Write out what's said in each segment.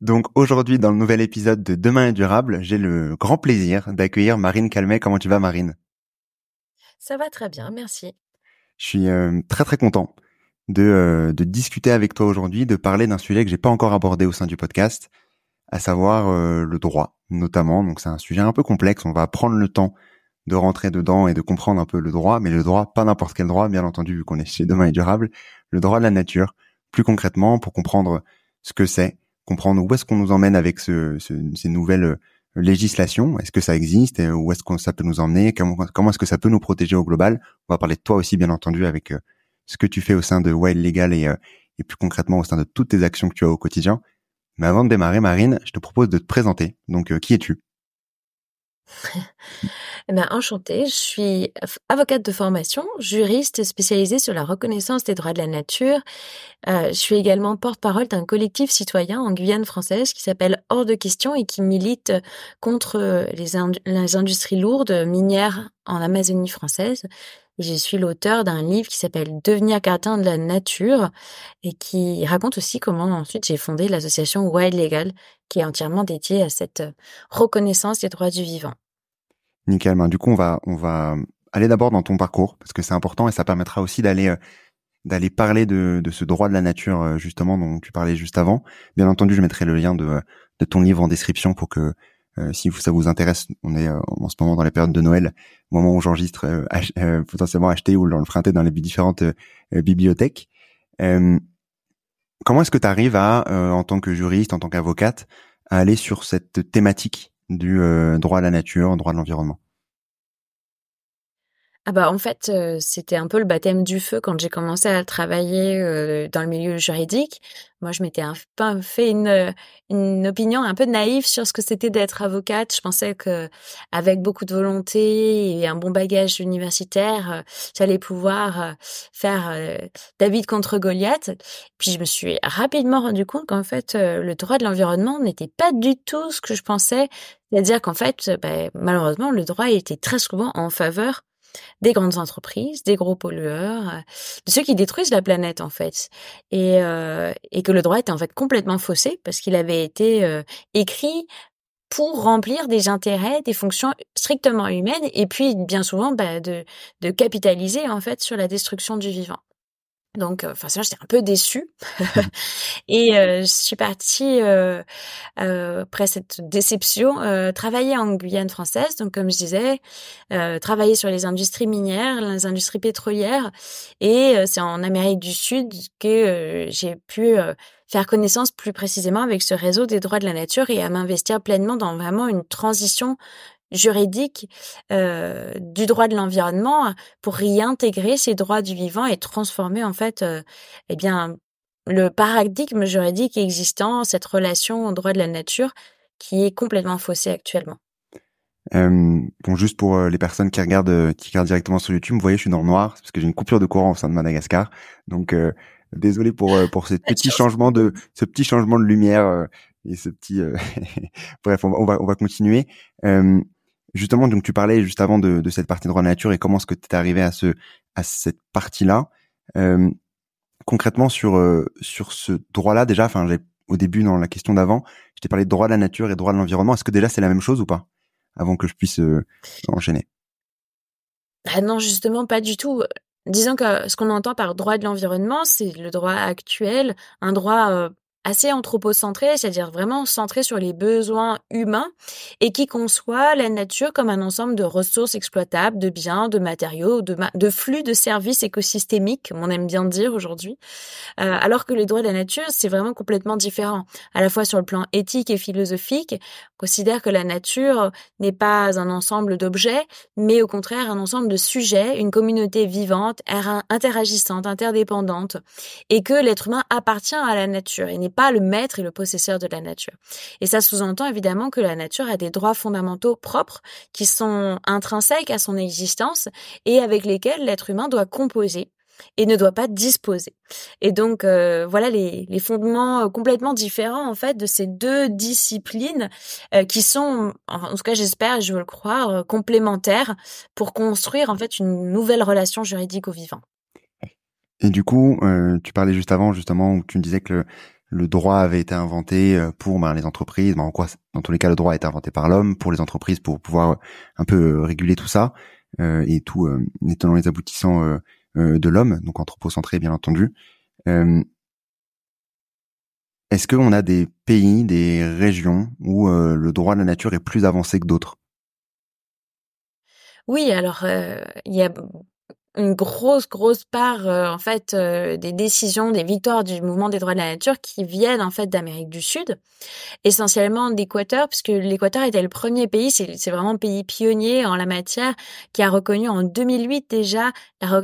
Donc aujourd'hui, dans le nouvel épisode de Demain est durable, j'ai le grand plaisir d'accueillir Marine Calmet. Comment tu vas, Marine? Ça va très bien, merci. Je suis euh, très très content de, euh, de discuter avec toi aujourd'hui, de parler d'un sujet que j'ai pas encore abordé au sein du podcast, à savoir euh, le droit, notamment. Donc c'est un sujet un peu complexe. On va prendre le temps de rentrer dedans et de comprendre un peu le droit, mais le droit, pas n'importe quel droit, bien entendu, vu qu'on est chez Demain est durable, le droit de la nature, plus concrètement, pour comprendre ce que c'est, comprendre où est-ce qu'on nous emmène avec ce, ces nouvelles euh, législations. Est-ce que ça existe Où est-ce que ça peut nous emmener? Comment, est-ce que ça peut nous protéger au global? On va parler de toi aussi, bien entendu, avec euh, ce que tu fais au sein de Wild Legal et, euh, et plus concrètement au sein de toutes tes actions que tu as au quotidien. Mais avant de démarrer, Marine, je te propose de te présenter. Donc, qui es-tu? Eh ben, enchantée, je suis avocate de formation, juriste spécialisée sur la reconnaissance des droits de la nature. Euh, je suis également porte-parole d'un collectif citoyen en Guyane française qui s'appelle Hors de question et qui milite contre les, les industries lourdes minières en Amazonie française. Je suis l'auteur d'un livre qui s'appelle Devenir gardien de la nature et qui raconte aussi comment ensuite j'ai fondé l'association Wild Legal qui est entièrement dédiée à cette reconnaissance des droits du vivant. Nickel. Ben, du coup, on va, on va aller d'abord dans ton parcours parce que c'est important et ça permettra aussi d'aller, euh, d'aller parler de, ce droit de la nature euh, justement dont tu parlais juste avant. Bien entendu, je mettrai le lien de, ton livre en description pour que euh, si ça vous intéresse, on est euh, en ce moment dans la période de Noël, moment où j'enregistre, euh, potentiellement acheter ou l'emprunter dans les différentes bibliothèques. comment est-ce que tu arrives à, en tant que juriste, en tant qu'avocate, à aller sur cette thématique du droit à la nature, droit de l'environnement? Ah bah en fait, c'était un peu le baptême du feu quand j'ai commencé à travailler dans le milieu juridique. Moi, je m'étais un peu fait une, une opinion un peu naïve sur ce que c'était d'être avocate. Je pensais que avec beaucoup de volonté et un bon bagage universitaire, j'allais pouvoir faire David contre Goliath. Puis je me suis rapidement rendu compte qu'en fait, le droit de l'environnement n'était pas du tout ce que je pensais. C'est-à-dire qu'en fait, bah, malheureusement, le droit était très souvent en faveur des grandes entreprises, des gros pollueurs, euh, de ceux qui détruisent la planète en fait, et, euh, et que le droit était en fait complètement faussé parce qu'il avait été euh, écrit pour remplir des intérêts, des fonctions strictement humaines, et puis bien souvent bah, de, de capitaliser en fait sur la destruction du vivant. Donc, euh, enfin, ça, j'étais un peu déçue. Mmh. et euh, je suis partie, euh, après cette déception, travailler en Guyane française. Donc, comme je disais, travailler sur les industries minières, les industries pétrolières. Et c'est en Amérique du Sud que j'ai pu faire connaissance plus précisément avec ce réseau des droits de la nature et à m'investir pleinement dans vraiment une transition juridique euh, du droit de l'environnement pour réintégrer ces droits du vivant et transformer en fait euh, eh bien le paradigme juridique existant, cette relation au droit de la nature qui est complètement faussée actuellement. Euh, bon, juste pour euh, les personnes qui regardent, euh, qui regardent directement sur YouTube, vous voyez, je suis dans le noir parce que j'ai une coupure de courant au sein de Madagascar. Donc, désolé pour pour ce petit changement de ce petit changement de lumière et ce petit. Bref, on va, on va, continuer. Justement, donc tu parlais juste avant de, cette partie droit de nature et comment est-ce que tu es arrivé à ce à cette partie-là. concrètement sur sur ce droit-là déjà, enfin au début dans la question d'avant, je t'ai parlé de droit de la nature et droit de l'environnement. Est-ce que déjà c'est la même chose ou pas Avant que je puisse enchaîner? Ah non, justement, pas du tout. Disons que ce qu'on entend par droit de l'environnement, c'est le droit actuel, un droit euh, assez anthropocentré, c'est-à-dire vraiment centré sur les besoins humains et qui conçoit la nature comme un ensemble de ressources exploitables, de biens, de matériaux, de, flux de services écosystémiques, on aime bien dire aujourd'hui. Euh, alors que les droits de la nature, c'est vraiment complètement différent. À la fois sur le plan éthique et philosophique, on considère que la nature n'est pas un ensemble d'objets, mais au contraire un ensemble de sujets, une communauté vivante, interagissante, interdépendante, et que l'être humain appartient à la nature et n'est pas le maître et le possesseur de la nature. Et ça sous-entend évidemment que la nature a des droits fondamentaux propres qui sont intrinsèques à son existence et avec lesquels l'être humain doit composer et ne doit pas disposer. Et donc euh, voilà les, les, fondements euh, complètement différents en fait de ces deux disciplines euh, qui sont, en tout cas j'espère, je veux le croire, complémentaires pour construire en fait une nouvelle relation juridique au vivant. Et du coup, tu parlais juste avant justement où tu me disais que droit avait été inventé euh, pour ben, les entreprises. Ben, en quoi, dans tous les cas, le droit été inventé par l'homme pour les entreprises pour pouvoir euh, un peu euh, réguler tout ça et tout euh, les les aboutissants de l'homme, donc anthropocentré bien entendu. Est-ce qu'on a des pays, des régions où le droit de la nature est plus avancé que d'autres? Oui, alors il y a une grosse grosse part euh, en fait euh, des décisions des victoires du mouvement des droits de la nature qui viennent en fait d'Amérique du Sud essentiellement d'Équateur puisque l'Équateur était le premier pays c'est vraiment le pays pionnier en la matière qui a reconnu en 2008 déjà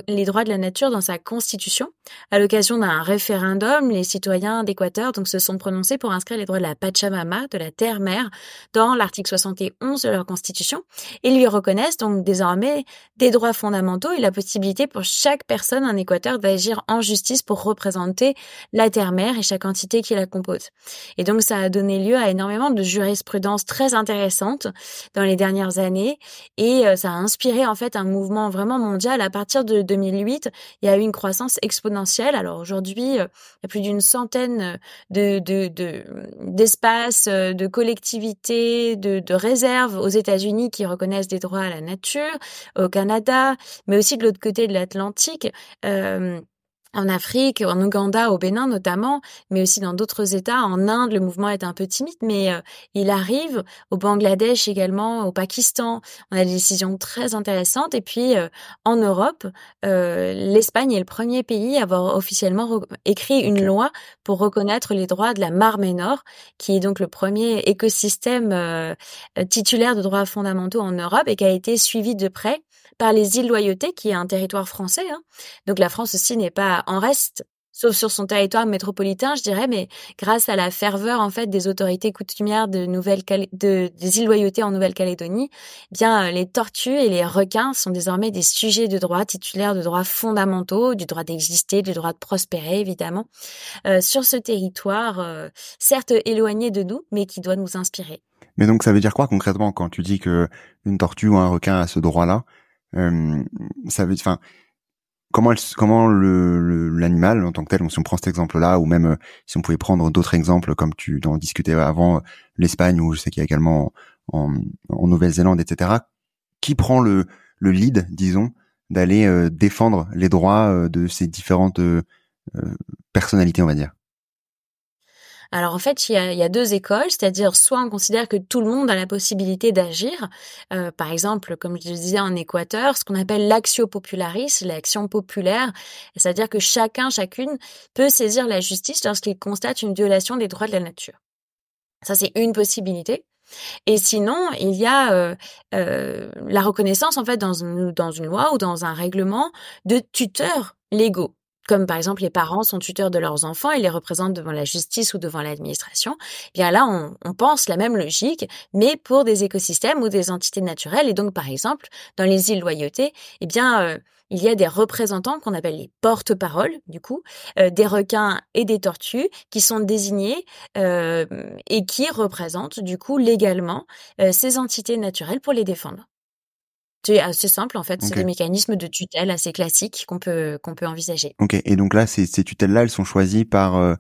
les droits de la nature dans sa constitution à l'occasion d'un référendum. Les citoyens d'Équateur donc se sont prononcés pour inscrire les droits de la Pachamama de la terre-mère dans l'article 71 de leur constitution. Et lui reconnaissent donc désormais des droits fondamentaux et la possibilité pour chaque personne en Équateur d'agir en justice pour représenter la terre-mère et chaque entité qui la compose. Et donc ça a donné lieu à énormément de jurisprudence très intéressante dans les dernières années et euh, ça a inspiré en fait un mouvement vraiment mondial. À partir de 2008, il y a eu une croissance exponentielle. Alors aujourd'hui, euh, il y a plus d'une centaine de, d'espaces, euh, de, collectivités, de, de réserves aux États-Unis qui reconnaissent des droits à la nature, au Canada, mais aussi de l'autre côté de l'Atlantique. Euh, en Afrique, en Ouganda, au Bénin notamment, mais aussi dans d'autres États. En Inde, le mouvement est un peu timide, mais euh, il arrive. Au Bangladesh également, au Pakistan, on a des décisions très intéressantes. Et puis euh, en Europe, l'Espagne est le premier pays à avoir officiellement écrit une loi pour reconnaître les droits de la Mar-Ménor, qui est donc le premier écosystème titulaire de droits fondamentaux en Europe et qui a été suivi de près par les îles Loyauté, qui est un territoire français. Hein. Donc la France aussi n'est pas en reste, sauf sur son territoire métropolitain, je dirais, mais grâce à la ferveur en fait des autorités coutumières de Nouvelle de, des îles Loyauté en Nouvelle-Calédonie, eh bien euh, les tortues et les requins sont désormais des sujets de droit titulaires de droits fondamentaux, du droit d'exister, du droit de prospérer évidemment, euh, sur ce territoire euh, certes éloigné de nous, mais qui doit nous inspirer. Mais donc ça veut dire quoi concrètement quand tu dis que une tortue ou un requin a ce droit-là? Ça veut, enfin, comment comment le l'animal en tant que tel, si on prend cet exemple-là, ou même euh, si on pouvait prendre d'autres exemples comme tu en discutais avant, euh, l'Espagne ou je sais qu'il y a également en, en Nouvelle-Zélande, etc. Qui prend le le lead, disons, d'aller défendre les droits de ces différentes personnalités, on va dire? Alors en fait, il y a, deux écoles, c'est-à-dire soit on considère que tout le monde a la possibilité d'agir, euh, par exemple, comme je le disais en Équateur, ce qu'on appelle l'axio popularis, l'action populaire, c'est-à-dire que chacun, chacune peut saisir la justice lorsqu'il constate une violation des droits de la nature. Ça, c'est une possibilité. Et sinon, il y a euh, euh, la reconnaissance, en fait, dans une, dans une loi ou dans un règlement de tuteurs légaux comme par exemple les parents sont tuteurs de leurs enfants et les représentent devant la justice ou devant l'administration, eh bien là on, pense la même logique, mais pour des écosystèmes ou des entités naturelles. Et donc par exemple dans les îles Loyauté, eh bien euh, il y a des représentants qu'on appelle les porte-paroles, du coup, euh, des requins et des tortues qui sont désignés euh, et qui représentent, du coup, légalement ces entités naturelles pour les défendre. C'est assez simple en fait, c'est des mécanismes de tutelle assez classiques qu'on peut qu'on peut envisager. Ok, et donc là, ces, ces tutelles-là, elles sont choisies par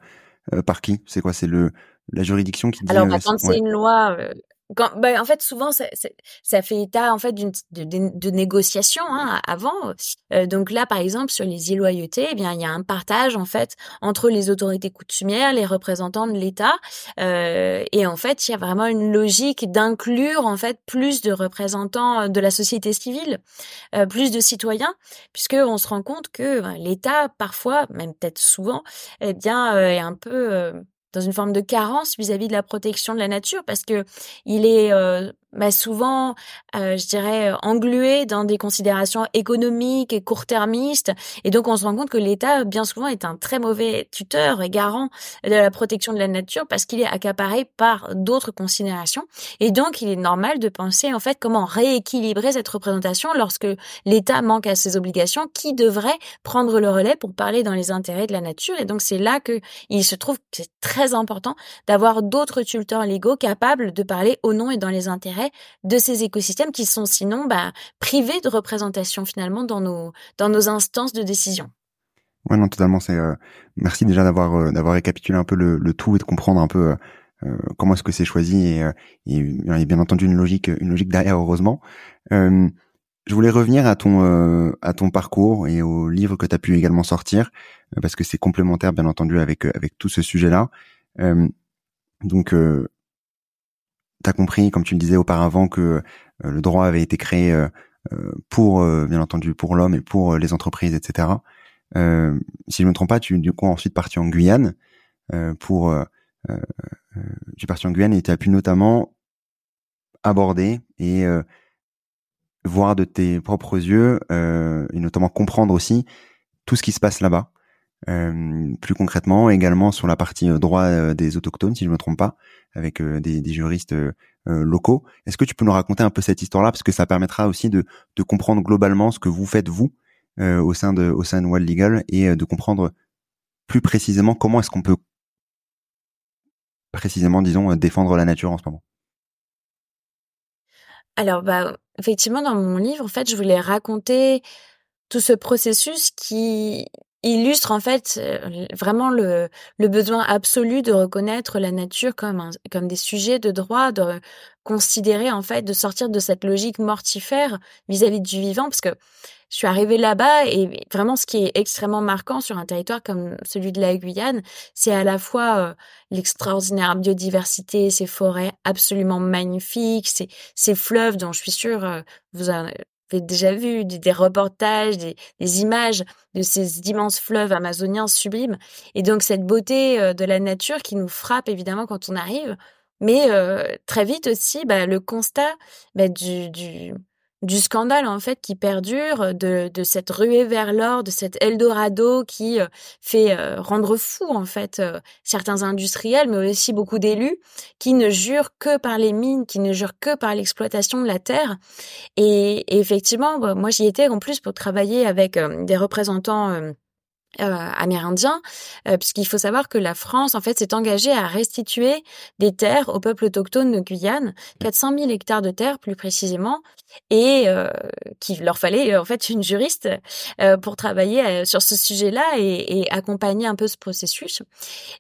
par qui? C'est quoi? C'est le la juridiction qui dit. Alors, bah, quand c'est une loi, quand, bah, en fait, souvent, ça, ça, fait état en fait d'une de, de, négociation hein, avant. Euh, donc là, par exemple, sur les illoyautés, eh bien, il y a un partage en fait entre les autorités coutumières, les représentants de l'État, euh, et en fait, il y a vraiment une logique d'inclure en fait plus de représentants de la société civile, euh, plus de citoyens, puisque on se rend compte que ben, l'État, parfois, même peut-être souvent, eh bien, est un peu dans une forme de carence vis-à-vis de la protection de la nature parce que il est euh, bah, souvent, euh, je dirais, englué dans des considérations économiques et court-termistes. Et donc, on se rend compte que l'État, bien souvent, est un très mauvais tuteur et garant de la protection de la nature parce qu'il est accaparé par d'autres considérations. Et donc, il est normal de penser, en fait, comment rééquilibrer cette représentation lorsque l'État manque à ses obligations, qui devrait prendre le relais pour parler dans les intérêts de la nature. Et donc, c'est là que il se trouve que c'est très important d'avoir d'autres tuteurs légaux capables de parler au nom et dans les intérêts de ces écosystèmes qui sont sinon bah, privés de représentation finalement dans nos, dans nos instances de décision. Ouais, non, totalement. C'est euh, merci déjà d'avoir euh, d'avoir récapitulé un peu le, tout et de comprendre un peu euh, comment est-ce que c'est choisi et, y a bien entendu une logique une logique derrière heureusement. je voulais revenir à ton à ton parcours et au livre que tu as pu également sortir parce que c'est complémentaire bien entendu avec avec tout ce sujet-là. donc tu as compris, comme tu le disais auparavant, que euh, le droit avait été créé euh, euh, pour, bien entendu, pour l'homme et pour les entreprises, etc. si je ne me trompe pas, tu du coup ensuite parti en Guyane pour tu es parti en Guyane et tu as pu notamment aborder et voir de tes propres yeux et notamment comprendre aussi tout ce qui se passe là-bas. Plus concrètement, également sur la partie droit des autochtones, si je ne me trompe pas, avec euh, des, des, juristes euh, euh, locaux. Est-ce que tu peux nous raconter un peu cette histoire-là? Parce que ça permettra aussi de, de comprendre globalement ce que vous faites vous au sein de au sein de Wild Legal et de comprendre plus précisément comment est-ce qu'on peut précisément disons défendre la nature en ce moment. Alors bah effectivement dans mon livre en fait je voulais raconter tout ce processus qui illustre en fait euh, vraiment le, besoin absolu de reconnaître la nature comme, comme des sujets de droit, de considérer en fait, de sortir de cette logique mortifère vis-à-vis du vivant, parce que je suis arrivée là-bas et vraiment ce qui est extrêmement marquant sur un territoire comme celui de la Guyane, c'est à la fois euh, l'extraordinaire biodiversité, ces forêts absolument magnifiques, ces, ces fleuves dont je suis sûre euh, vous, avez déjà vu des, reportages, des, images de ces immenses fleuves amazoniens sublimes. Et donc cette beauté euh, de la nature qui nous frappe évidemment quand on arrive, mais euh, très vite aussi bah, le constat bah, du, du, du scandale en fait qui perdure, de, de cette ruée vers l'or, de cet Eldorado qui euh, fait euh, rendre fou en fait euh, certains industriels, mais aussi beaucoup d'élus qui ne jurent que par les mines, qui ne jurent que par l'exploitation de la terre. Et, effectivement, bah, moi j'y étais en plus pour travailler avec des représentants euh, amérindiens, euh, puisqu'il faut savoir que la France, en fait, s'est engagée à restituer des terres au peuple autochtone de Guyane, 400 000 hectares de terres plus précisément, et euh, qu'il leur fallait en fait une juriste euh, pour travailler sur ce sujet-là et, et, accompagner un peu ce processus.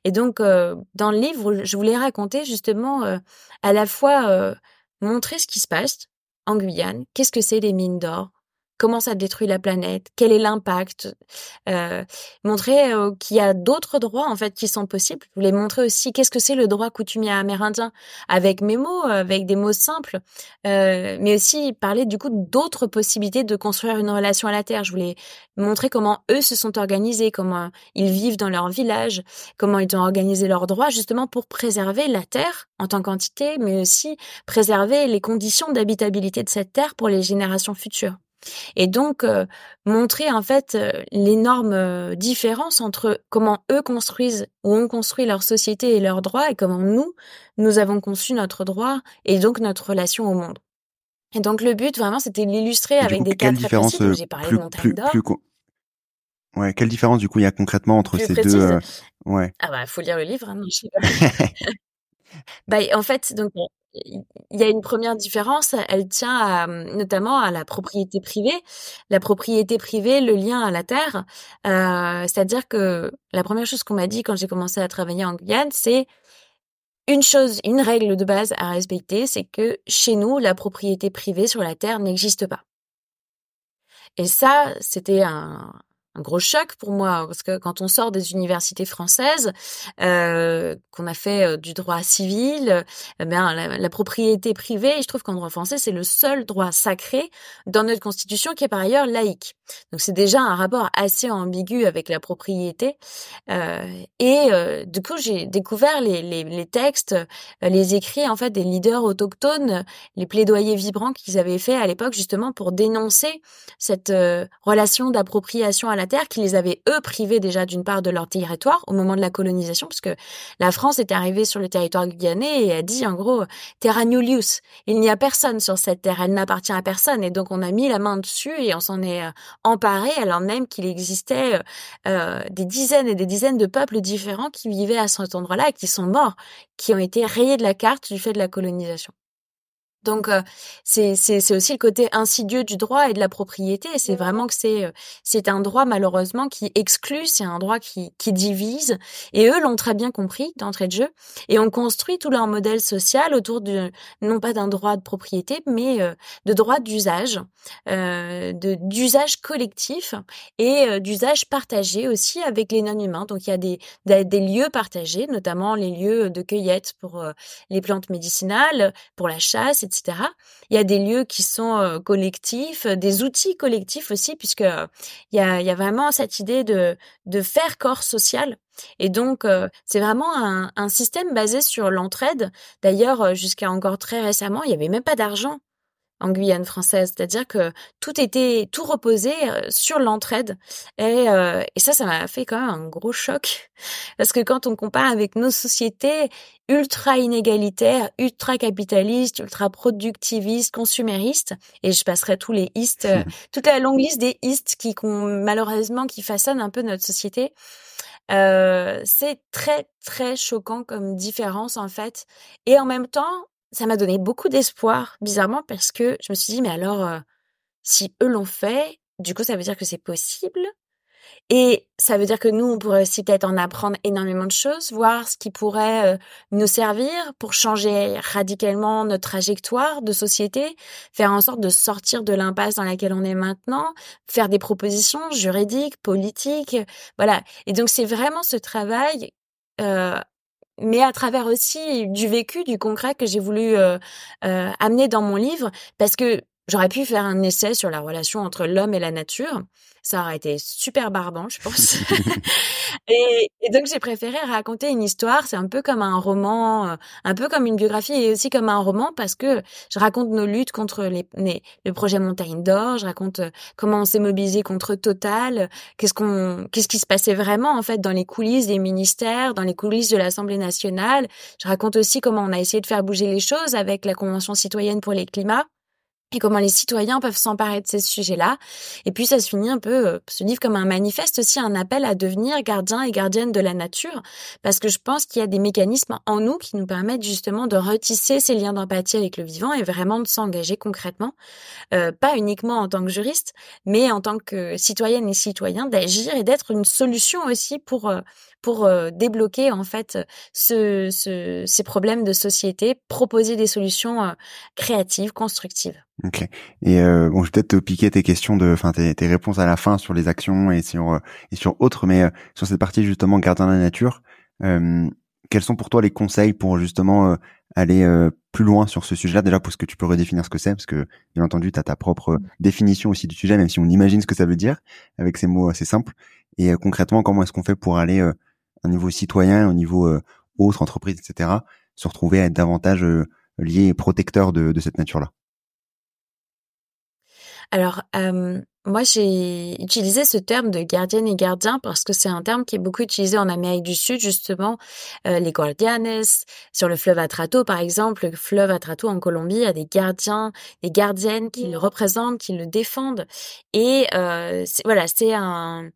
Et donc, dans le livre, je voulais raconter justement à la fois montrer ce qui se passe en Guyane, qu'est-ce que c'est les mines d'or, comment ça détruit la planète, quel est l'impact, euh, montrer euh, qu'il y a d'autres droits en fait qui sont possibles. Je voulais montrer aussi qu'est-ce que c'est le droit coutumier amérindien avec mes mots, avec des mots simples, euh, mais aussi parler du coup d'autres possibilités de construire une relation à la terre. Je voulais montrer comment eux se sont organisés, comment ils vivent dans leur village, comment ils ont organisé leurs droits justement pour préserver la terre en tant qu'entité, mais aussi préserver les conditions d'habitabilité de cette terre pour les générations futures. Et donc euh, montrer en fait euh, l'énorme euh, différence entre comment eux construisent ou ont construit leur société et leurs droits et comment nous nous avons conçu notre droit et donc notre relation au monde. Et donc le but vraiment c'était de l'illustrer avec des cas très précis. J'ai parlé plus, de montagne d'or. Ouais, quelle différence du coup il y a concrètement entre ces deux euh... Ouais. Ah bah faut lire le livre. Hein, non, je sais pas. bah en fait donc il y a une première différence, elle tient à, notamment à la propriété privée. La propriété privée, le lien à la terre, euh, c'est-à-dire que la première chose qu'on m'a dit quand j'ai commencé à travailler en Guyane, c'est une chose, une règle de base à respecter, c'est que chez nous, la propriété privée sur la terre n'existe pas. Et ça, c'était un, un gros choc pour moi parce que quand on sort des universités françaises, euh, qu'on a fait euh, du droit civil, eh bien la, propriété privée, je trouve qu'en droit français c'est le seul droit sacré dans notre constitution qui est par ailleurs laïque. Donc c'est déjà un rapport assez ambigu avec la propriété. Euh, et euh, du coup j'ai découvert les, les, les, textes, les écrits en fait des leaders autochtones, les plaidoyers vibrants qu'ils avaient fait à l'époque justement pour dénoncer cette relation d'appropriation à la terre qui les avait eux privés déjà d'une part de leur territoire au moment de la colonisation, parce que la France est arrivée sur le territoire guyanais et a dit en gros terra nullius, il n'y a personne sur cette terre, elle n'appartient à personne, et donc on a mis la main dessus et on s'en est euh, emparé alors même qu'il existait euh, euh, des dizaines et des dizaines de peuples différents qui vivaient à cet endroit-là et qui sont morts, qui ont été rayés de la carte du fait de la colonisation. Donc euh, c'est aussi le côté insidieux du droit et de la propriété. C'est vraiment que c'est euh, c'est un droit malheureusement qui exclut, c'est un droit qui qui divise. Et eux l'ont très bien compris d'entrée de jeu et ont construit tout leur modèle social autour de non pas d'un droit de propriété mais euh, de droit d'usage, d'usage collectif et d'usage partagé aussi avec les non-humains. Donc il y a des, des lieux partagés, notamment les lieux de cueillette pour les plantes médicinales, pour la chasse, etc il y a des lieux qui sont euh, collectifs, des outils collectifs aussi, puisque euh, il y a, vraiment cette idée de, faire corps social. Et donc, euh, c'est vraiment un, un, système basé sur l'entraide. D'ailleurs, jusqu'à encore très récemment, il n'y avait même pas d'argent en Guyane française, c'est-à-dire que tout était tout reposait euh, sur l'entraide. Et, euh, et ça ça m'a fait quand même un gros choc. Parce que quand on compare avec nos sociétés ultra inégalitaires, ultra capitalistes, ultra productivistes, consuméristes et je passerai tous les istes euh, toute la longue liste des istes qui malheureusement qui façonnent un peu notre société. Euh, c'est très très choquant comme différence en fait. Et en même temps ça m'a donné beaucoup d'espoir, bizarrement, parce que je me suis dit, mais alors, euh, si eux l'ont fait, du coup, ça veut dire que c'est possible? Et ça veut dire que nous, on pourrait aussi peut-être en apprendre énormément de choses, voir ce qui pourrait euh, nous servir pour changer radicalement notre trajectoire de société, faire en sorte de sortir de l'impasse dans laquelle on est maintenant, faire des propositions juridiques, politiques, voilà. Et donc, c'est vraiment ce travail euh, mais à travers aussi du vécu, du concret que j'ai voulu euh, euh, amener dans mon livre, parce que j'aurais pu faire un essai sur la relation entre l'homme et la nature, ça aurait été super barbant, je pense. et, et, donc j'ai préféré raconter une histoire. C'est un peu comme un roman, euh, un peu comme une biographie et aussi comme un roman parce que je raconte nos luttes contre les, les le projet Montagne d'Or. Je raconte euh, comment on s'est mobilisé contre Total. Qu'est-ce qu'on, qu'est-ce qui se passait vraiment en fait dans les coulisses des ministères, dans les coulisses de l'Assemblée nationale. Je raconte aussi comment on a essayé de faire bouger les choses avec la Convention citoyenne pour les climats et comment les citoyens peuvent s'emparer de ces sujets-là. Et puis ça se finit un peu, euh, livre comme un manifeste aussi, un appel à devenir gardien et gardienne de la nature, parce que je pense qu'il y a des mécanismes en nous qui nous permettent justement de retisser ces liens d'empathie avec le vivant et vraiment de s'engager concrètement, euh, pas uniquement en tant que juriste, mais en tant que citoyenne et citoyen, d'agir et d'être une solution aussi pour euh, pour euh, débloquer en fait ce, ce, ces problèmes de société, proposer des solutions euh, créatives, constructives. Ok. Et euh, bon, je vais peut-être te piquer tes questions de, enfin tes, tes, réponses à la fin sur les actions et sur euh, et sur autres, mais sur cette partie justement gardien de la nature, quels sont pour toi les conseils pour justement aller plus loin sur ce sujet-là? Déjà parce que tu peux redéfinir ce que c'est parce que bien entendu tu as ta propre mmh. définition aussi du sujet même si on imagine ce que ça veut dire avec ces mots assez simples et concrètement comment est-ce qu'on fait pour aller au niveau citoyen, au niveau euh, autre entreprise, etc., se retrouver à être davantage euh, lié et protecteur de, cette nature-là Alors, moi, j'ai utilisé ce terme de gardienne et gardien parce que c'est un terme qui est beaucoup utilisé en Amérique du Sud, justement. Euh, les guardianes, sur le fleuve Atrato, par exemple, le fleuve Atrato en Colombie, il y a des gardiens, des gardiennes qui le représentent, qui le défendent. Et euh, voilà, c'est un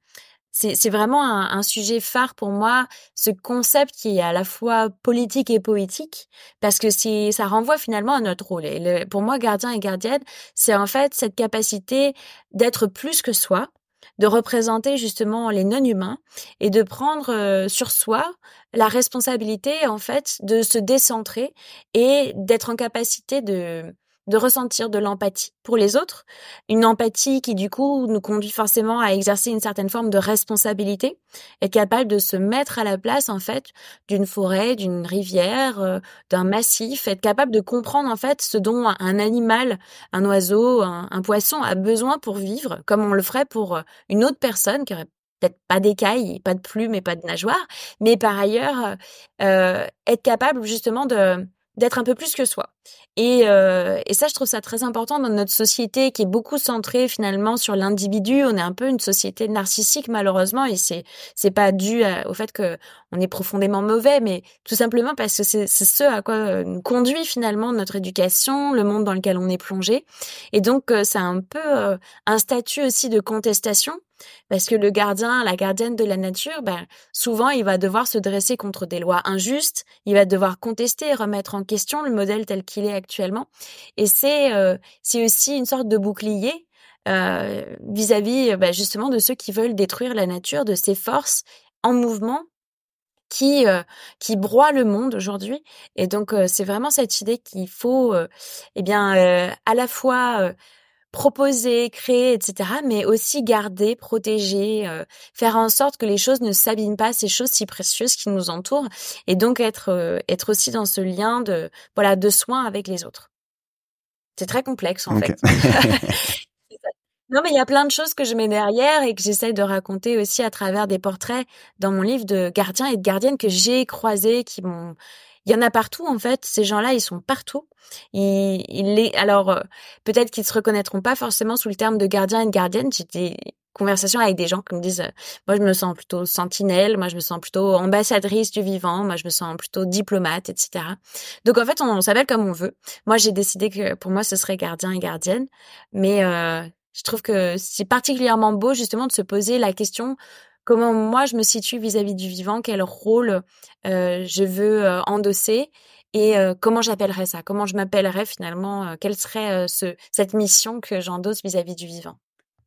c'est vraiment un, sujet phare pour moi, ce concept qui est à la fois politique et poétique, parce que c'est ça renvoie finalement à notre rôle. Et pour moi, gardien et gardienne, c'est en fait cette capacité d'être plus que soi, de représenter justement les non-humains et de prendre euh, sur soi la responsabilité en fait de se décentrer et d'être en capacité de de ressentir de l'empathie. Pour les autres, une empathie qui du coup nous conduit forcément à exercer une certaine forme de responsabilité, être capable de se mettre à la place en fait d'une forêt, d'une rivière, euh, d'un massif, être capable de comprendre en fait ce dont un animal, un oiseau, un, poisson a besoin pour vivre, comme on le ferait pour euh, une autre personne qui aurait peut-être pas d'écailles, pas de plumes et pas de nageoires, mais par ailleurs euh, être capable justement de d'être un peu plus que soi. Et, euh, et ça, je trouve ça très important dans notre société qui est beaucoup centrée finalement sur l'individu. On est un peu une société narcissique malheureusement, et c'est c'est pas dû au fait que on est profondément mauvais, mais tout simplement parce que c'est ce à quoi euh, nous conduit finalement notre éducation, le monde dans lequel on est plongé. Et donc, euh, c'est un peu euh, un statut aussi de contestation parce que le gardien, la gardienne de la nature, ben, souvent, il va devoir se dresser contre des lois injustes, il va devoir contester et remettre en question le modèle tel qu'il est actuellement. Et c'est c'est aussi une sorte de bouclier vis-à-vis ben, justement de ceux qui veulent détruire la nature, de ces forces en mouvement qui qui broie le monde aujourd'hui et donc c'est vraiment cette idée qu'il faut eh bien à la fois proposer, créer, etc., mais aussi garder, protéger, faire en sorte que les choses ne s'abîment pas, ces choses si précieuses qui nous entourent, et donc être être aussi dans ce lien de voilà de soins avec les autres. C'est très complexe en fait. Non, mais il y a plein de choses que je mets derrière et que j'essaye de raconter aussi à travers des portraits dans mon livre de gardiens et de gardiennes que j'ai croisés, qui m'ont. Il y en a partout en fait. Ces gens-là, ils sont partout. Ils, les... Alors euh, peut-être qu'ils se reconnaîtront pas forcément sous le terme de gardien et de gardienne. J'ai des conversations avec des gens qui me disent, euh, moi je me sens plutôt sentinelle, moi je me sens plutôt ambassadrice du vivant, moi je me sens plutôt diplomate, etc. Donc en fait, on, s'appelle comme on veut. Moi j'ai décidé que pour moi ce serait gardien et gardienne, mais euh, je trouve que c'est particulièrement beau justement de se poser la question comment moi je me situe vis-à-vis du vivant, quel rôle euh, je veux euh, endosser et euh, comment j'appellerais ça, comment je m'appellerais finalement, quelle serait ce, cette mission que j'endosse vis-à-vis du vivant?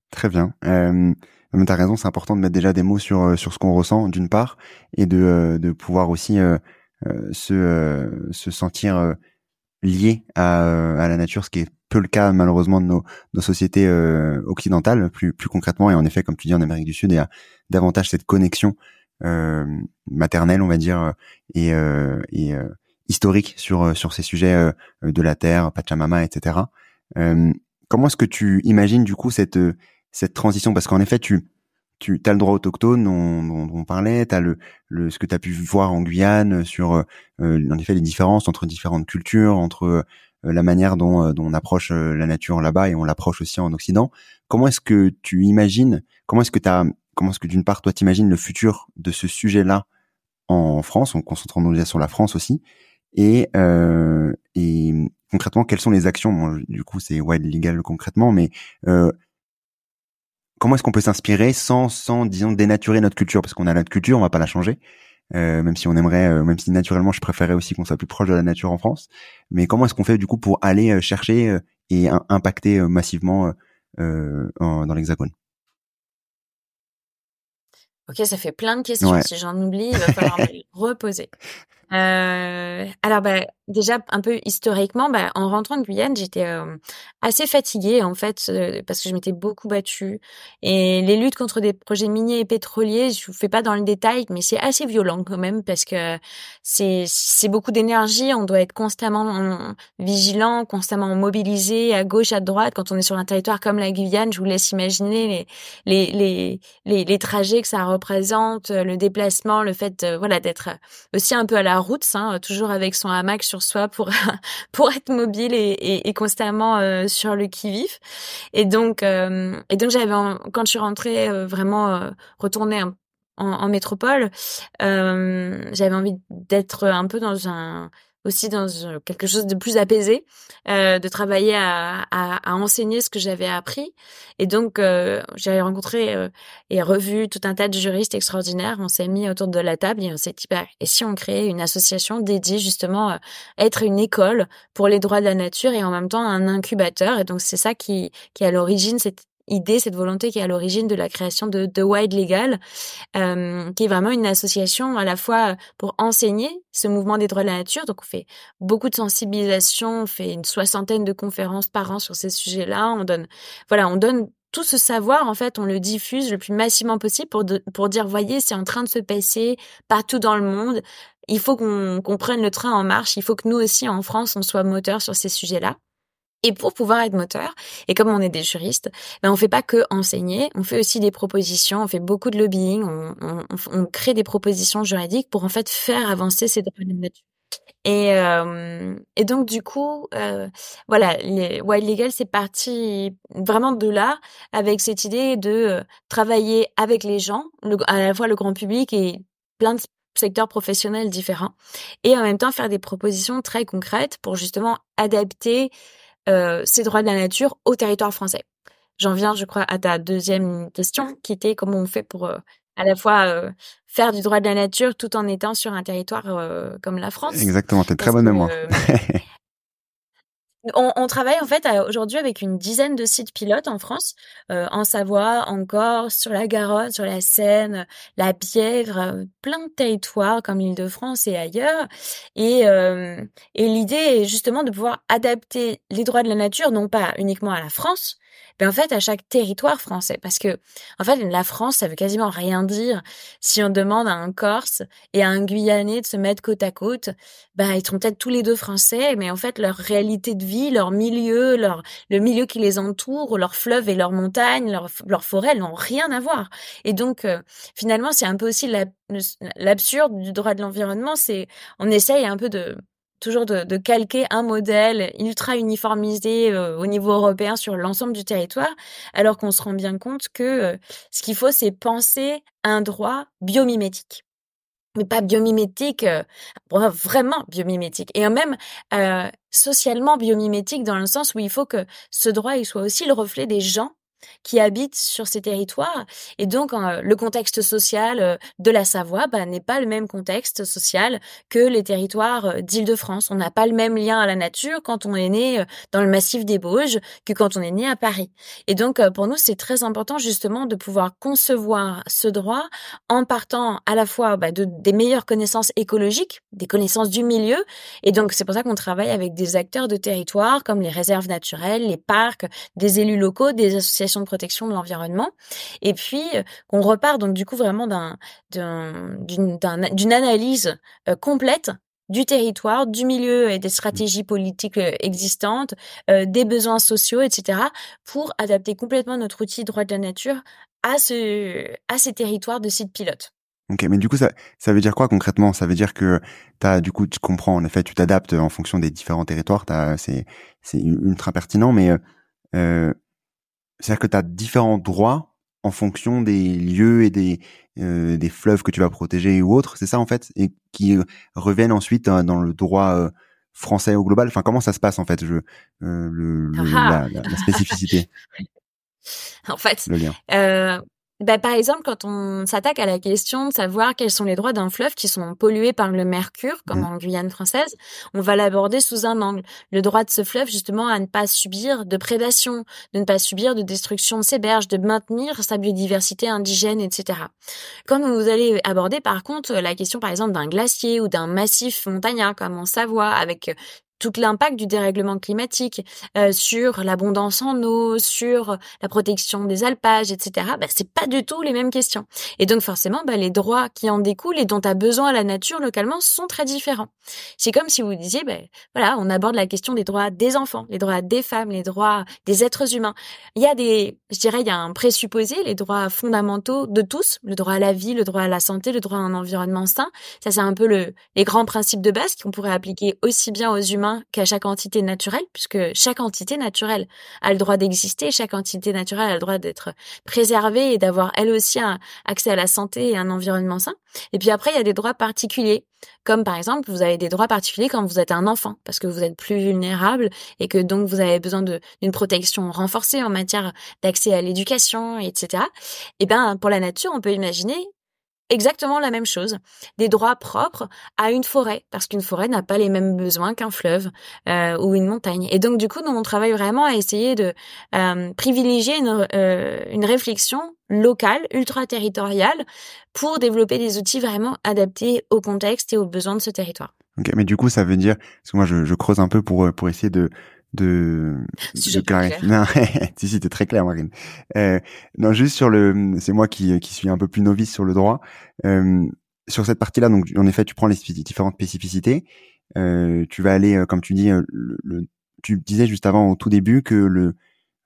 Très bien. Euh, tu as raison, c'est important de mettre déjà des mots sur sur ce qu'on ressent d'une part et de de pouvoir aussi se se sentir lié à, à la nature, ce qui est peu le cas malheureusement de nos, nos sociétés euh, occidentales, plus, plus concrètement. Et en effet, comme tu dis, en Amérique du Sud, il y a davantage cette connexion euh, maternelle, on va dire, et, euh, et historique sur sur ces sujets de la terre, Pachamama, etc. comment est-ce que tu imagines du coup cette cette transition? Parce qu'en effet, tu tu as le droit autochtone dont, dont, on parlait, tu as le, le, ce que tu as pu voir en Guyane sur en effet les différences entre différentes cultures, entre euh, la manière dont, euh, dont on approche euh, la nature là-bas et on l'approche aussi en Occident. Comment est-ce que tu imagines, comment est-ce que tu comment est-ce que d'une part toi t'imagines le futur de ce sujet-là en France, en concentrant déjà sur la France aussi, et, euh, et concrètement quelles sont les actions? Bon, Du coup c'est wild legal concrètement, mais euh, comment est-ce qu'on peut s'inspirer sans, sans disons dénaturer notre culture? Parce qu'on a notre culture, on va pas la changer. Euh, même si on aimerait, euh, même si naturellement je préférais aussi qu'on soit plus proche de la nature en France. Mais comment est-ce qu'on fait du coup pour aller euh, chercher et impacter massivement dans l'Hexagone? Ok, ça fait plein de questions. Si j'en oublie, il va falloir me reposer. Euh, alors, bah, déjà un peu historiquement, bah, en rentrant de Guyane, j'étais euh, assez fatiguée en fait euh, parce que je m'étais beaucoup battue et les luttes contre des projets miniers et pétroliers, je vous fais pas dans le détail, mais c'est assez violent quand même parce que c'est c'est beaucoup d'énergie, on doit être constamment vigilant, constamment mobilisé à gauche, à droite quand on est sur un territoire comme la Guyane. Je vous laisse imaginer les les les les, trajets que ça représente, le déplacement, le fait voilà d'être aussi un peu à la route, hein, toujours avec son hamac sur soi pour pour être mobile et, constamment euh, sur le qui vif. Et donc euh, et donc j'avais quand je suis rentrée vraiment retourner en, en, métropole, j'avais envie d'être un peu dans un aussi dans quelque chose de plus apaisé, euh, de travailler à, à, à, enseigner ce que j'avais appris. Et donc, euh, j'avais rencontré euh, et revu tout un tas de juristes extraordinaires. On s'est mis autour de la table et on s'est dit, bah, et si on créait une association dédiée justement à être une école pour les droits de la nature et en même temps un incubateur. Et donc, c'est ça qui, qui à l'origine, cette idée, cette volonté qui est à l'origine de la création de, de Wide Legal, euh, qui est vraiment une association à la fois pour enseigner ce mouvement des droits de la nature. Donc, on fait beaucoup de sensibilisation, on fait une soixantaine de conférences par an sur ces sujets-là. On donne, voilà, on donne tout ce savoir, en fait, on le diffuse le plus massivement possible pour, pour dire, voyez, c'est en train de se passer partout dans le monde. Il faut qu'on qu'on prenne le train en marche. Il faut que nous aussi, en France, on soit moteur sur ces sujets-là. Et pour pouvoir être moteur, et comme on est des juristes, ben on fait pas que enseigner, on fait aussi des propositions, on fait beaucoup de lobbying, on, on, on crée des propositions juridiques pour en fait faire avancer ces droits de nature. Et, euh, et donc du coup, euh, voilà, les Wild Legal, c'est parti vraiment de là, avec cette idée de euh, travailler avec les gens, le, à la fois le grand public et plein de secteurs professionnels différents, et en même temps faire des propositions très concrètes pour justement adapter ces droits de la nature au territoire français. J'en viens, je crois, à ta deuxième question, qui était comment on fait pour euh, à la fois euh, faire du droit de la nature tout en étant sur un territoire comme la France. Exactement, t'es très bonne mémoire. On, on, travaille en fait aujourd'hui avec une dizaine de sites pilotes en France, euh, en Savoie, en Corse, sur la Garonne, sur la Seine, la Bièvre, euh, plein de territoires comme l'Île-de-France et ailleurs. Et, euh, et l'idée est justement de pouvoir adapter les droits de la nature, non pas uniquement à la France, mais en fait à chaque territoire français. Parce que en fait la France, ça veut quasiment rien dire. Si on demande à un Corse et à un Guyanais de se mettre côte à côte, ben ils seront peut-être tous les deux français, mais en fait leur réalité de vie, leur milieu, leur le milieu qui les entoure, leurs fleuves et leurs montagnes, leurs leur forêts, n'ont rien à voir. Et donc euh, finalement c'est un peu aussi l'absurde du droit de l'environnement, c'est on essaye un peu de toujours de, de, calquer un modèle ultra uniformisé euh, au niveau européen sur l'ensemble du territoire, alors qu'on se rend bien compte que euh, ce qu'il faut, c'est penser un droit biomimétique. Mais pas biomimétique, euh, vraiment biomimétique. Et même socialement biomimétique dans le sens où il faut que ce droit il soit aussi le reflet des gens qui habitent sur ces territoires. Et donc, le contexte social euh, de la Savoie bah, n'est pas le même contexte social que les territoires euh, d'Île-de-France. On n'a pas le même lien à la nature quand on est né euh, dans le massif des Bauges que quand on est né à Paris. Et donc, pour nous, c'est très important justement de pouvoir concevoir ce droit en partant à la fois bah, de, des meilleures connaissances écologiques, des connaissances du milieu. Et donc, c'est pour ça qu'on travaille avec des acteurs de territoire comme les réserves naturelles, les parcs, des élus locaux, des associations de protection de l'environnement. Et puis, euh, on repart donc du coup vraiment d'un, d'une, analyse euh, complète du territoire, du milieu et des stratégies politiques euh, existantes, des besoins sociaux, etc., pour adapter complètement notre outil droit de la nature à ce, à ces territoires de sites pilotes. Ok, mais du coup, ça, ça veut dire quoi concrètement? Ça veut dire que t'as, du coup, tu comprends, en effet, tu t'adaptes en fonction des différents territoires. c'est, ultra pertinent, mais c'est-à-dire que tu as différents droits en fonction des lieux et des, euh, des fleuves que tu vas protéger ou autres, c'est ça en fait, et qui euh, reviennent ensuite euh, dans le droit français au global? Enfin, comment ça se passe en fait, je, le, ah. la, la, spécificité. en fait, le lien. Bah, par exemple, quand on s'attaque à la question de savoir quels sont les droits d'un fleuve qui sont pollués par le mercure, comme mmh. en Guyane française, on va l'aborder sous un angle. Le droit de ce fleuve, justement, à ne pas subir de prédation, de ne pas subir de destruction de ses berges, de maintenir sa biodiversité indigène, etc. Quand vous allez aborder, par contre, la question, par exemple, d'un glacier ou d'un massif montagnard, comme en Savoie, avec tout l'impact du dérèglement climatique euh, sur l'abondance en eau, sur la protection des alpages, etc. Bah, c'est pas du tout les mêmes questions. Et donc forcément, bah, les droits qui en découlent et dont a besoin la nature localement sont très différents. C'est comme si vous disiez, bah, voilà, on aborde la question des droits des enfants, les droits des femmes, les droits des êtres humains. Il y a des, je dirais, il y a un présupposé, les droits fondamentaux de tous, le droit à la vie, le droit à la santé, le droit à un environnement sain. Ça, c'est un peu le, les grands principes de base qu'on pourrait appliquer aussi bien aux humains qu'à chaque entité naturelle, puisque chaque entité naturelle a le droit d'exister, chaque entité naturelle a le droit d'être préservée et d'avoir elle aussi un accès à la santé et un environnement sain. Et puis après, il y a des droits particuliers, comme par exemple, vous avez des droits particuliers quand vous êtes un enfant, parce que vous êtes plus vulnérable et que donc vous avez besoin d'une protection renforcée en matière d'accès à l'éducation, etc. Et ben, pour la nature, on peut imaginer exactement la même chose, des droits propres à une forêt, parce qu'une forêt n'a pas les mêmes besoins qu'un fleuve euh, ou une montagne. Et donc du coup, nous on travaille vraiment à essayer de euh, privilégier une, euh, une réflexion locale, ultra-territoriale, pour développer des outils vraiment adaptés au contexte et aux besoins de ce territoire. Ok, mais du coup, ça veut dire, parce que moi je, je creuse un peu pour pour essayer de de, de clarifier. Non, si si, t'es très clair, Marine. Euh, non, juste sur le, c'est moi qui qui suis un peu plus novice sur le droit. Euh, sur cette partie-là, donc en effet, tu prends les différentes spécificités. Euh, tu vas aller, euh, comme tu dis, euh, le, tu disais juste avant au tout début que le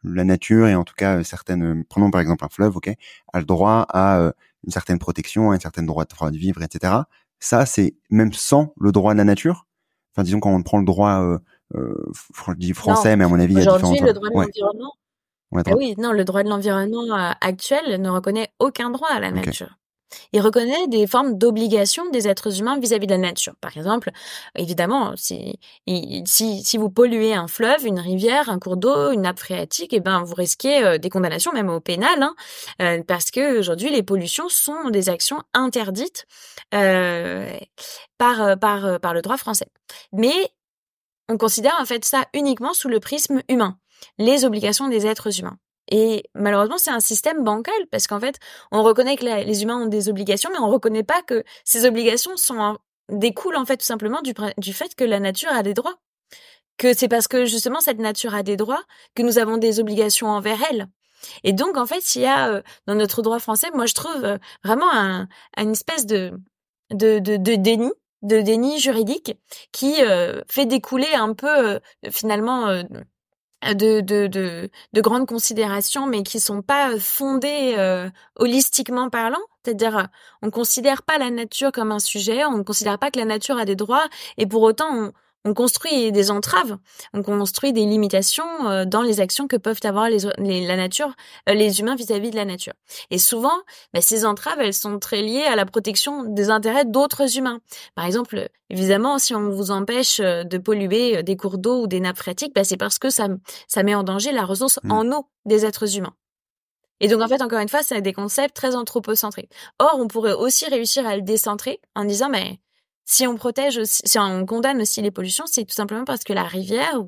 la nature et en tout cas certaines, prenons par exemple un fleuve, ok, a le droit à une certaine protection, à une certaine droit de vivre, etc. Ça, c'est même sans le droit de la nature. Enfin, disons quand on prend le droit euh, je dis français, mais à mon avis, il y a Aujourd'hui, le droit de l'environnement. Ah oui, non, le droit de l'environnement euh, actuel ne reconnaît aucun droit à la nature. Il reconnaît des formes d'obligation des êtres humains vis-à-vis de la nature. Par exemple, évidemment, si, si, si vous polluez un fleuve, une rivière, un cours d'eau, une nappe phréatique, eh ben, vous risquez euh, des condamnations, même au pénal, hein, euh, parce que aujourd'hui, les pollutions sont des actions interdites euh, par, par, par le droit français. Mais on considère en fait ça uniquement sous le prisme humain, les obligations des êtres humains. Et malheureusement, c'est un système bancal parce qu'en fait, on reconnaît que les humains ont des obligations, mais on reconnaît pas que ces obligations sont découlent en fait tout simplement du, fait que la nature a des droits. Que c'est parce que justement cette nature a des droits que nous avons des obligations envers elle. Et donc en fait, il y a euh, dans notre droit français, moi je trouve euh, vraiment un, une espèce de, de, de déni de déni juridique qui euh, fait découler un peu euh, finalement euh, de, de, de, de, grandes considérations, mais qui sont pas fondées holistiquement parlant. C'est-à-dire, on considère pas la nature comme un sujet, on ne considère pas que la nature a des droits, et pour autant, on, on construit des entraves, on construit des limitations euh, dans les actions que peuvent avoir les, la nature, euh, les humains vis-à-vis de la nature. Et souvent, bah, ces entraves, elles sont très liées à la protection des intérêts d'autres humains. Par exemple, évidemment, si on vous empêche euh, de polluer des cours d'eau ou des nappes phréatiques, bah, c'est parce que ça, ça met en danger la ressource mmh. en eau des êtres humains. Et donc en fait, encore une fois, c'est des concepts très anthropocentrés. Or, on pourrait aussi réussir à le décentrer en disant, mais si on protège aussi, si on condamne aussi les pollutions, c'est tout simplement parce que la rivière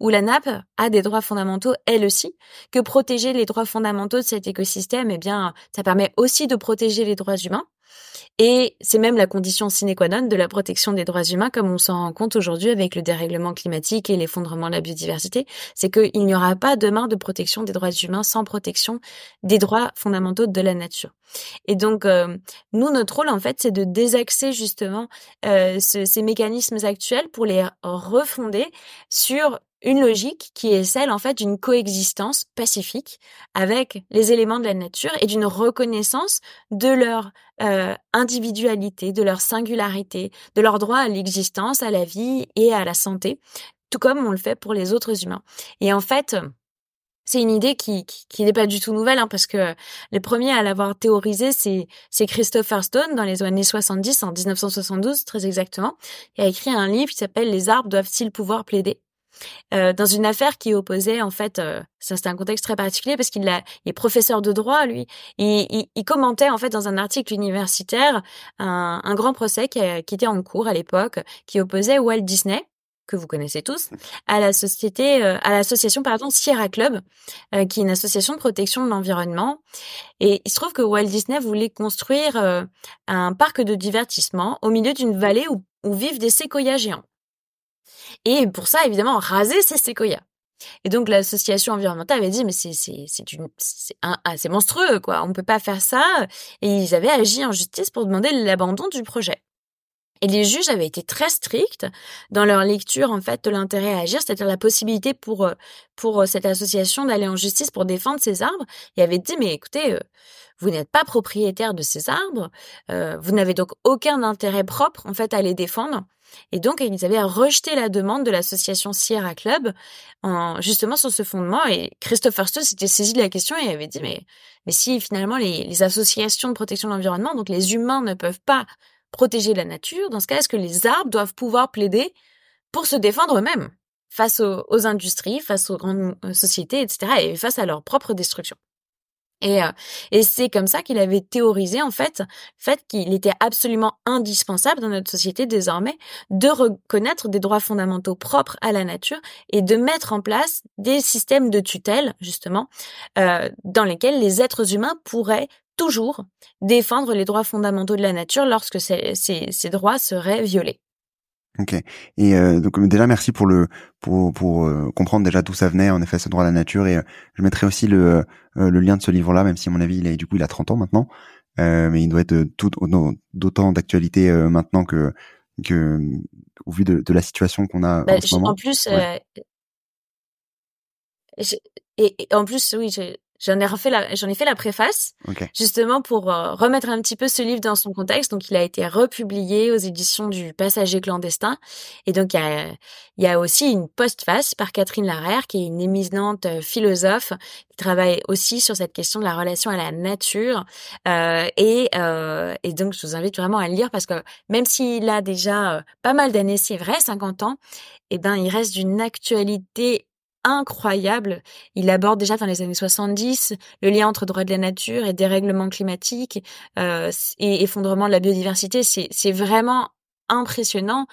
ou, la nappe a des droits fondamentaux, elle aussi, que protéger les droits fondamentaux de cet écosystème, eh bien, ça permet aussi de protéger les droits humains. Et c'est même la condition sine qua non de la protection des droits humains, comme on s'en rend compte aujourd'hui avec le dérèglement climatique et l'effondrement de la biodiversité, c'est qu'il n'y aura pas demain de protection des droits humains sans protection des droits fondamentaux de la nature. Et donc, euh, nous, notre rôle, en fait, c'est de désaxer justement euh, ces mécanismes actuels pour les refonder sur une logique qui est celle en fait d'une coexistence pacifique avec les éléments de la nature et d'une reconnaissance de leur euh, individualité, de leur singularité, de leur droit à l'existence, à la vie et à la santé, tout comme on le fait pour les autres humains. Et en fait, c'est une idée qui, qui, n'est pas du tout nouvelle, hein, parce que le premier à l'avoir théorisé, c'est, c'est Christopher Stone dans les années 70, en 1972 très exactement. Il a écrit un livre qui s'appelle Les arbres doivent-ils pouvoir plaider euh, dans une affaire qui opposait en fait, euh, ça c'était un contexte très particulier parce qu'il est professeur de droit lui, il, il, commentait en fait dans un article universitaire un, un grand procès qui, qui, était en cours à l'époque, qui opposait Walt Disney que vous connaissez tous, à la société, euh, à l'association pardon Sierra Club, qui est une association de protection de l'environnement. Et il se trouve que Walt Disney voulait construire un parc de divertissement au milieu d'une vallée où, où vivent des séquoias géants. Et pour ça, évidemment, raser ces séquoias. Et donc l'association environnementale avait dit mais c'est c'est un c'est monstrueux quoi, on peut pas faire ça et ils avaient agi en justice pour demander l'abandon du projet. Et les juges avaient été très stricts dans leur lecture en fait de l'intérêt à agir, c'est-à-dire la possibilité pour euh, pour euh, cette association d'aller en justice pour défendre ces arbres. Ils avaient dit mais écoutez, euh, vous n'êtes pas propriétaire de ces arbres, vous n'avez donc aucun intérêt propre en fait à les défendre. Et donc ils avaient rejeté la demande de l'association Sierra Club en, justement sur ce fondement. Et Christopher Stone s'était saisi de la question et avait dit mais mais si finalement les, les associations de protection de l'environnement, donc les humains ne peuvent pas protéger la nature, dans ce cas, est-ce que les arbres doivent pouvoir plaider pour se défendre eux-mêmes face aux, industries, face aux grandes euh, sociétés, etc., et face à leur propre destruction? Et, euh, et c'est comme ça qu'il avait théorisé en fait, fait qu'il était absolument indispensable dans notre société désormais de reconnaître des droits fondamentaux propres à la nature et de mettre en place des systèmes de tutelle justement euh, dans lesquels les êtres humains pourraient toujours défendre les droits fondamentaux de la nature lorsque ces, ces, droits seraient violés. Ok. Et euh, donc déjà merci pour le pour pour euh, comprendre déjà d'où ça venait en effet ce droit à la nature et euh, je mettrai aussi le le lien de ce livre là même si à mon avis il est du coup il a 30 ans maintenant mais il doit être tout d'autant d'actualité maintenant que que au vu de, de la situation qu'on a bah, en ce moment. En plus et, et, en plus oui J'en ai refait la, j'en ai fait la préface, justement pour euh, remettre un petit peu ce livre dans son contexte. Donc, il a été republié aux éditions du Passager clandestin. Et donc, il y a, il y a aussi une postface par Catherine Larère, qui est une éminente euh, philosophe, qui travaille aussi sur cette question de la relation à la nature. Euh, et, euh, et donc, je vous invite vraiment à le lire parce que même s'il a déjà pas mal d'années, c'est vrai, 50 ans, eh ben, il reste d'une actualité incroyable. Il aborde déjà dans les années 70 le lien entre droit de la nature et dérèglement climatique euh, et effondrement de la biodiversité. C'est vraiment impressionnant.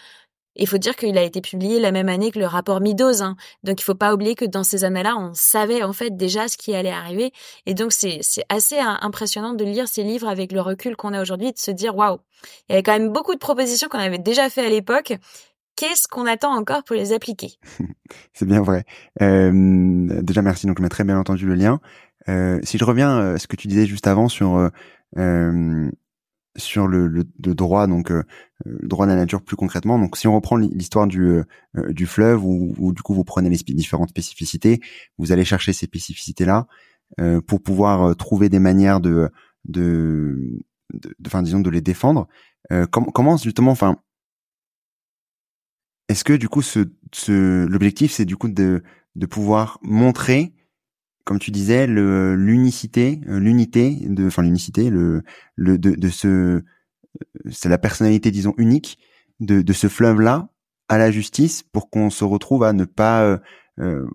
Il faut dire qu'il a été publié la même année que le rapport Meadows. Hein. Donc il faut pas oublier que dans ces années-là, on savait en fait déjà ce qui allait arriver. Et donc c'est assez impressionnant de lire ces livres avec le recul qu'on a aujourd'hui, de se dire waouh, il y avait quand même beaucoup de propositions qu'on avait déjà fait à l'époque qu'est-ce qu'on attend encore pour les appliquer C'est bien vrai. Euh, déjà, merci. Donc, je mettrai bien entendu le lien. Euh, si je reviens à ce que tu disais juste avant sur euh, sur le, le, droit, donc le droit de la nature plus concrètement. Donc, si on reprend l'histoire du du fleuve, où, du coup vous prenez les différentes spécificités, vous allez chercher ces spécificités là pour pouvoir trouver des manières de de, enfin disons de les défendre. comment, comment justement, enfin est-ce que du coup, ce, ce l'objectif, c'est du coup de, pouvoir montrer, comme tu disais, l'unicité, euh, l'unité de, enfin l'unicité, le, le de, de ce, c'est la personnalité, disons unique de, ce fleuve-là à la justice pour qu'on se retrouve à ne pas euh, euh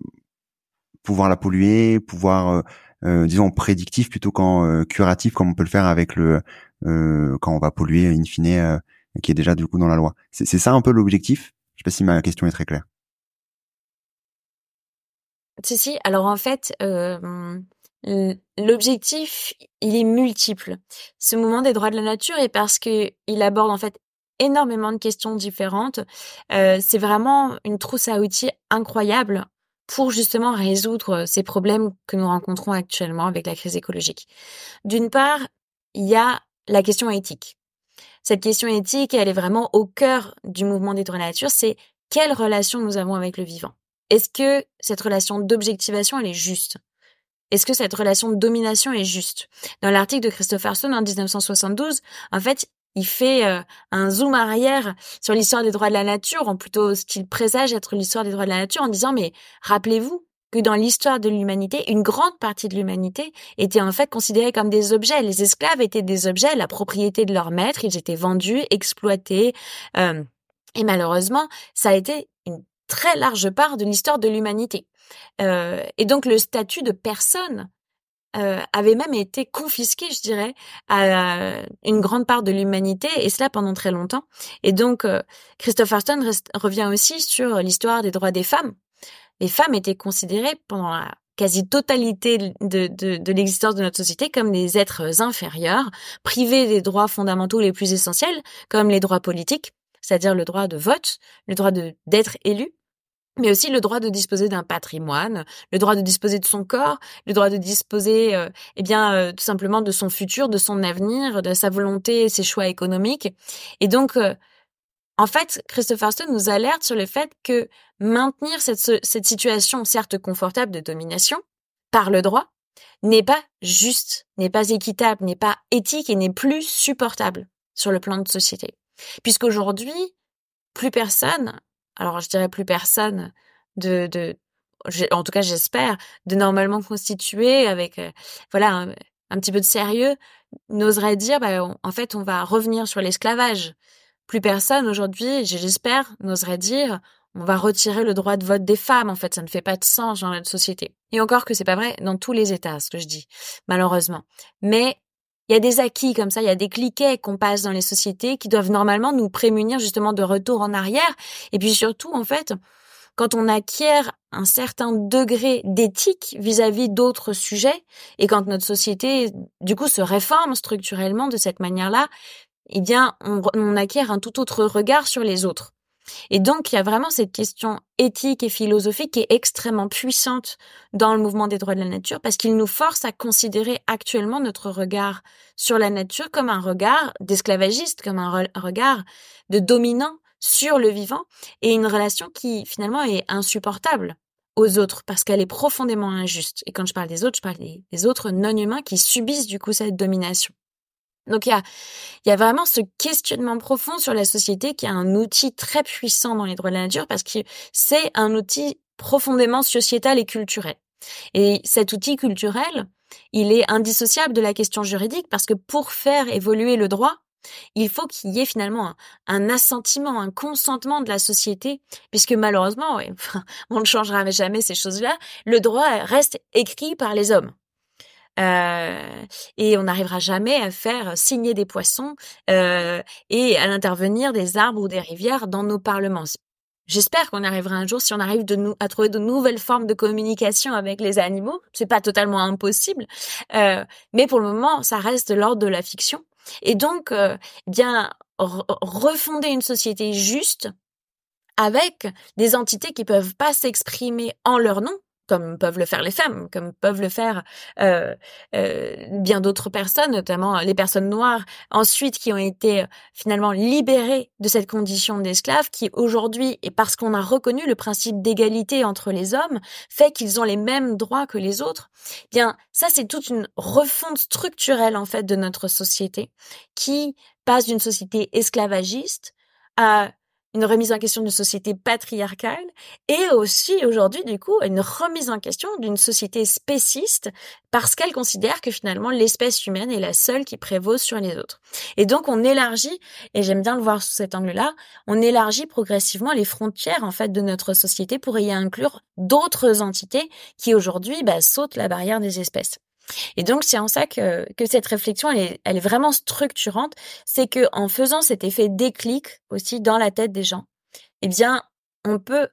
pouvoir la polluer, pouvoir, euh, disons prédictif plutôt qu'en curatif comme on peut le faire avec le quand on va polluer in fine, qui est déjà du coup dans la loi. C'est ça un peu l'objectif? Je sais pas si ma question est très claire. Si, si. Alors en fait, euh, l'objectif, il est multiple. Ce mouvement des droits de la nature est parce que il aborde en fait énormément de questions différentes. Euh, c'est vraiment une trousse à outils incroyable pour justement résoudre ces problèmes que nous rencontrons actuellement avec la crise écologique. D'une part, il y a la question éthique. Cette question éthique, elle est vraiment au cœur du mouvement des droits de la nature, c'est quelle relation nous avons avec le vivant? Est-ce que cette relation d'objectivation, elle est juste? Est-ce que cette relation de domination est juste? Dans l'article de Christopher Stone en 1972, en fait, il fait euh, un zoom arrière sur l'histoire des droits de la nature, en plutôt ce qu'il présage être l'histoire des droits de la nature, en disant mais rappelez-vous, que dans l'histoire de l'humanité, une grande partie de l'humanité était en fait considérée comme des objets. Les esclaves étaient des objets, la propriété de leur maître, ils étaient vendus, exploités. Euh, et malheureusement, ça a été une très large part de l'histoire de l'humanité. Euh, et donc le statut de personne euh, avait même été confisqué, je dirais, à une grande part de l'humanité, et cela pendant très longtemps. Et donc, Christopher Stone revient aussi sur l'histoire des droits des femmes, les femmes étaient considérées pendant la quasi-totalité de, de, de l'existence de notre société comme des êtres inférieurs, privés des droits fondamentaux les plus essentiels, comme les droits politiques, c'est-à-dire le droit de vote, le droit d'être élu, mais aussi le droit de disposer d'un patrimoine, le droit de disposer de son corps, le droit de disposer, euh, eh bien, euh, tout simplement de son futur, de son avenir, de sa volonté, ses choix économiques. Et donc, euh, en fait, Christopher Stone nous alerte sur le fait que maintenir cette, situation, certes confortable de domination, par le droit, n'est pas juste, n'est pas équitable, n'est pas éthique et n'est plus supportable sur le plan de société. Puisqu'aujourd'hui, plus personne alors je dirais plus personne de, de en tout cas j'espère, de normalement constitué avec euh, voilà un, petit peu de sérieux, n'oserait dire bah, en fait on va revenir sur l'esclavage. Plus personne aujourd'hui, j'espère, n'oserait dire on va retirer le droit de vote des femmes. En fait, ça ne fait pas de sens dans notre société. Et encore que c'est pas vrai dans tous les États, ce que je dis, malheureusement. Mais il y a des acquis comme ça, il y a des cliquets qu'on passe dans les sociétés qui doivent normalement nous prémunir justement de retour en arrière. Et puis surtout, en fait, quand on acquiert un certain degré d'éthique vis-à-vis d'autres sujets, et quand notre société, du coup, se réforme structurellement de cette manière-là, eh bien, on, acquiert un tout autre regard sur les autres. Et donc, il y a vraiment cette question éthique et philosophique qui est extrêmement puissante dans le mouvement des droits de la nature parce qu'il nous force à considérer actuellement notre regard sur la nature comme un regard d'esclavagiste, comme un regard de dominant sur le vivant et une relation qui finalement est insupportable aux autres parce qu'elle est profondément injuste. Et quand je parle des autres, je parle des, autres non-humains qui subissent du coup cette domination. Donc il y a, y a vraiment ce questionnement profond sur la société qui est un outil très puissant dans les droits de la nature parce que c'est un outil profondément sociétal et culturel. Et cet outil culturel, il est indissociable de la question juridique parce que pour faire évoluer le droit, il faut qu'il y ait finalement un, assentiment, un consentement de la société, puisque malheureusement, on ne changera jamais ces choses-là, le droit reste écrit par les hommes. Euh, et on n'arrivera jamais à faire signer des poissons euh, et à l'intervenir des arbres ou des rivières dans nos parlements. J'espère qu'on arrivera un jour, si on arrive de nous, à trouver de nouvelles formes de communication avec les animaux. C'est pas totalement impossible, euh, mais pour le moment, ça reste l'ordre de la fiction. Et donc, euh, eh bien, refonder une société juste avec des entités qui peuvent pas s'exprimer en leur nom, comme peuvent le faire les femmes, comme peuvent le faire euh, euh, bien d'autres personnes, notamment les personnes noires, ensuite qui ont été euh, finalement libérées de cette condition d'esclaves, qui aujourd'hui, et parce qu'on a reconnu le principe d'égalité entre les hommes, fait qu'ils ont les mêmes droits que les autres. Eh bien, ça c'est toute une refonte structurelle en fait de notre société, qui passe d'une société esclavagiste à une remise en question d'une société patriarcale et aussi aujourd'hui du coup une remise en question d'une société spéciste parce qu'elle considère que finalement l'espèce humaine est la seule qui prévaut sur les autres. Et donc on élargit, et j'aime bien le voir sous cet angle-là, on élargit progressivement les frontières en fait de notre société pour y inclure d'autres entités qui aujourd'hui bah, sautent la barrière des espèces. Et donc c'est en ça que, que cette réflexion elle est, elle est vraiment structurante, c'est que en faisant cet effet déclic aussi dans la tête des gens, eh bien on peut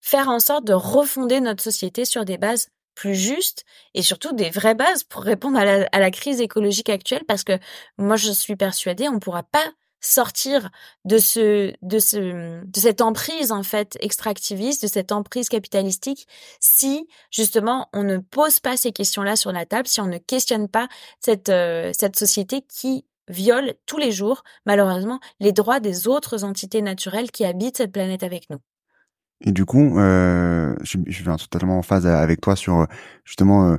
faire en sorte de refonder notre société sur des bases plus justes et surtout des vraies bases pour répondre à la, à la crise écologique actuelle parce que moi je suis persuadée on ne pourra pas sortir de ce de ce de cette emprise en fait extractiviste, de cette emprise capitalistique si justement on ne pose pas ces questions-là sur la table, si on ne questionne pas cette euh, cette société qui viole tous les jours malheureusement les droits des autres entités naturelles qui habitent cette planète avec nous. Et du coup, euh, je, je suis totalement en phase avec toi sur justement euh,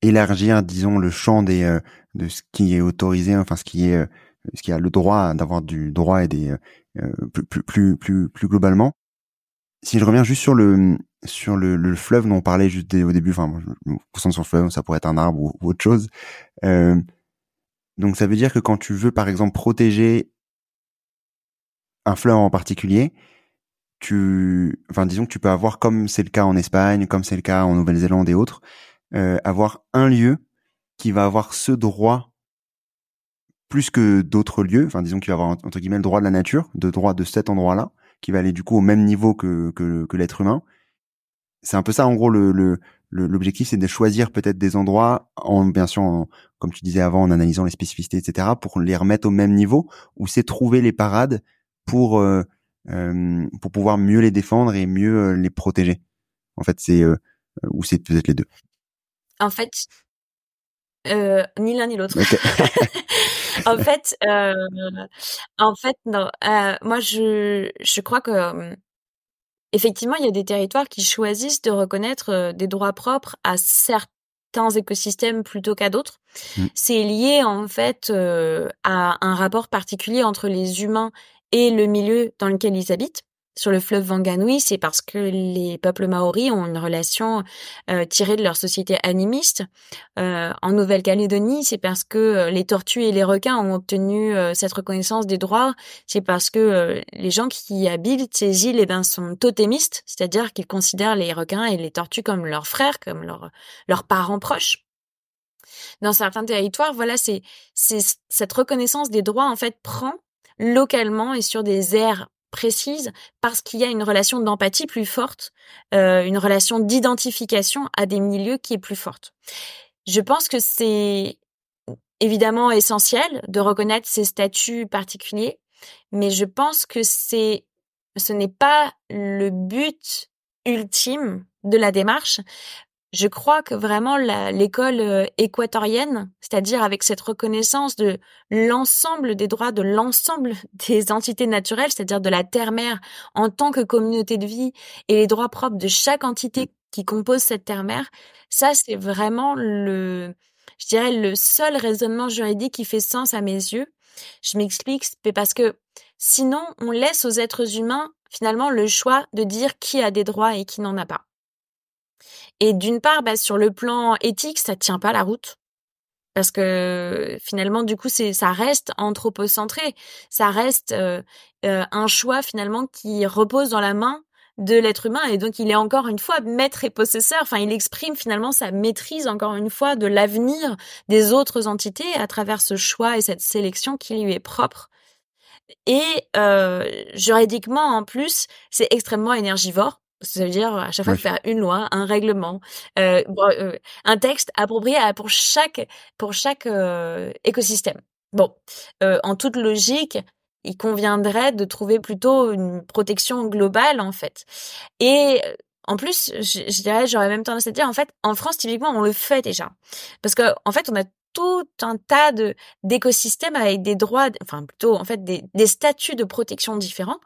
élargir, disons, le champ des de ce qui est autorisé, enfin ce qui est ce qui a le droit d'avoir du droit et des euh, plus, plus plus plus globalement. Si je reviens juste sur le sur le, le fleuve dont on parlait juste au début, enfin je me concentre sur le fleuve, ça pourrait être un arbre ou, autre chose. Euh, donc ça veut dire que quand tu veux par exemple protéger un fleuve en particulier, tu, enfin disons que tu peux avoir comme c'est le cas en Espagne, comme c'est le cas en Nouvelle-Zélande et autres, euh, avoir un lieu qui va avoir ce droit plus que d'autres lieux. Enfin, disons qu'il va avoir entre guillemets le droit de la nature, de droit de cet endroit-là, qui va aller du coup au même niveau que que, que l'être humain. C'est un peu ça en gros le, le l'objectif, c'est de choisir peut-être des endroits, en bien sûr, comme tu disais avant, en analysant les spécificités, etc., pour les remettre au même niveau, ou c'est trouver les parades pour pour pouvoir mieux les défendre et mieux les protéger En fait, c'est ou c'est peut-être les deux. En fait, euh, ni l'un ni l'autre. en fait, euh, en fait, non. Euh, moi, je, je crois que effectivement, il y a des territoires qui choisissent de reconnaître des droits propres à certains écosystèmes plutôt qu'à d'autres. Mmh. C'est lié en fait à un rapport particulier entre les humains et le milieu dans lequel ils habitent sur le fleuve Wanganui, c'est parce que les peuples maoris ont une relation euh, tirée de leur société animiste. Euh, en Nouvelle-Calédonie, c'est parce que euh, les tortues et les requins ont obtenu cette reconnaissance des droits. C'est parce que les gens qui habitent ces îles eh ben, sont totémistes, c'est-à-dire qu'ils considèrent les requins et les tortues comme leurs frères, comme leurs, leurs parents proches. Dans certains territoires, voilà, c'est cette reconnaissance des droits en fait prend localement et sur des aires précise parce qu'il y a une relation d'empathie plus forte, euh, une relation d'identification à des milieux qui est plus forte. Je pense que c'est évidemment essentiel de reconnaître ces statuts particuliers, mais je pense que c'est ce n'est pas le but ultime de la démarche je crois que vraiment l'école euh, équatorienne, c'est-à-dire avec cette reconnaissance de l'ensemble des droits de l'ensemble des entités naturelles, c'est-à-dire de la terre-mère en tant que communauté de vie et les droits propres de chaque entité qui compose cette terre-mère, ça c'est vraiment le, je dirais le seul raisonnement juridique qui fait sens à mes yeux. Je m'explique, c'est parce que sinon on laisse aux êtres humains finalement le choix de dire qui a des droits et qui n'en a pas. Et d'une part, bah, sur le plan éthique, ça tient pas la route. Parce que finalement, du coup, ça reste anthropocentré, ça reste euh, euh, un choix finalement qui repose dans la main de l'être humain et donc il est encore une fois maître et possesseur. Enfin, il exprime finalement sa maîtrise encore une fois de l'avenir des autres entités à travers ce choix et cette sélection qui lui est propre. Et euh, juridiquement, en plus, c'est extrêmement énergivore ça veut dire à chaque fois faire une loi, un règlement, euh, euh, un texte approprié pour chaque pour chaque euh, écosystème. Bon, en toute logique, il conviendrait de trouver plutôt une protection globale en fait. Et en plus, je, je dirais, j'aurais même tendance à dire, en fait, en France, typiquement, on le fait déjà. Parce que, en fait, on a tout un tas de d'écosystèmes avec des droits, enfin plutôt en fait des, statuts de protection différents.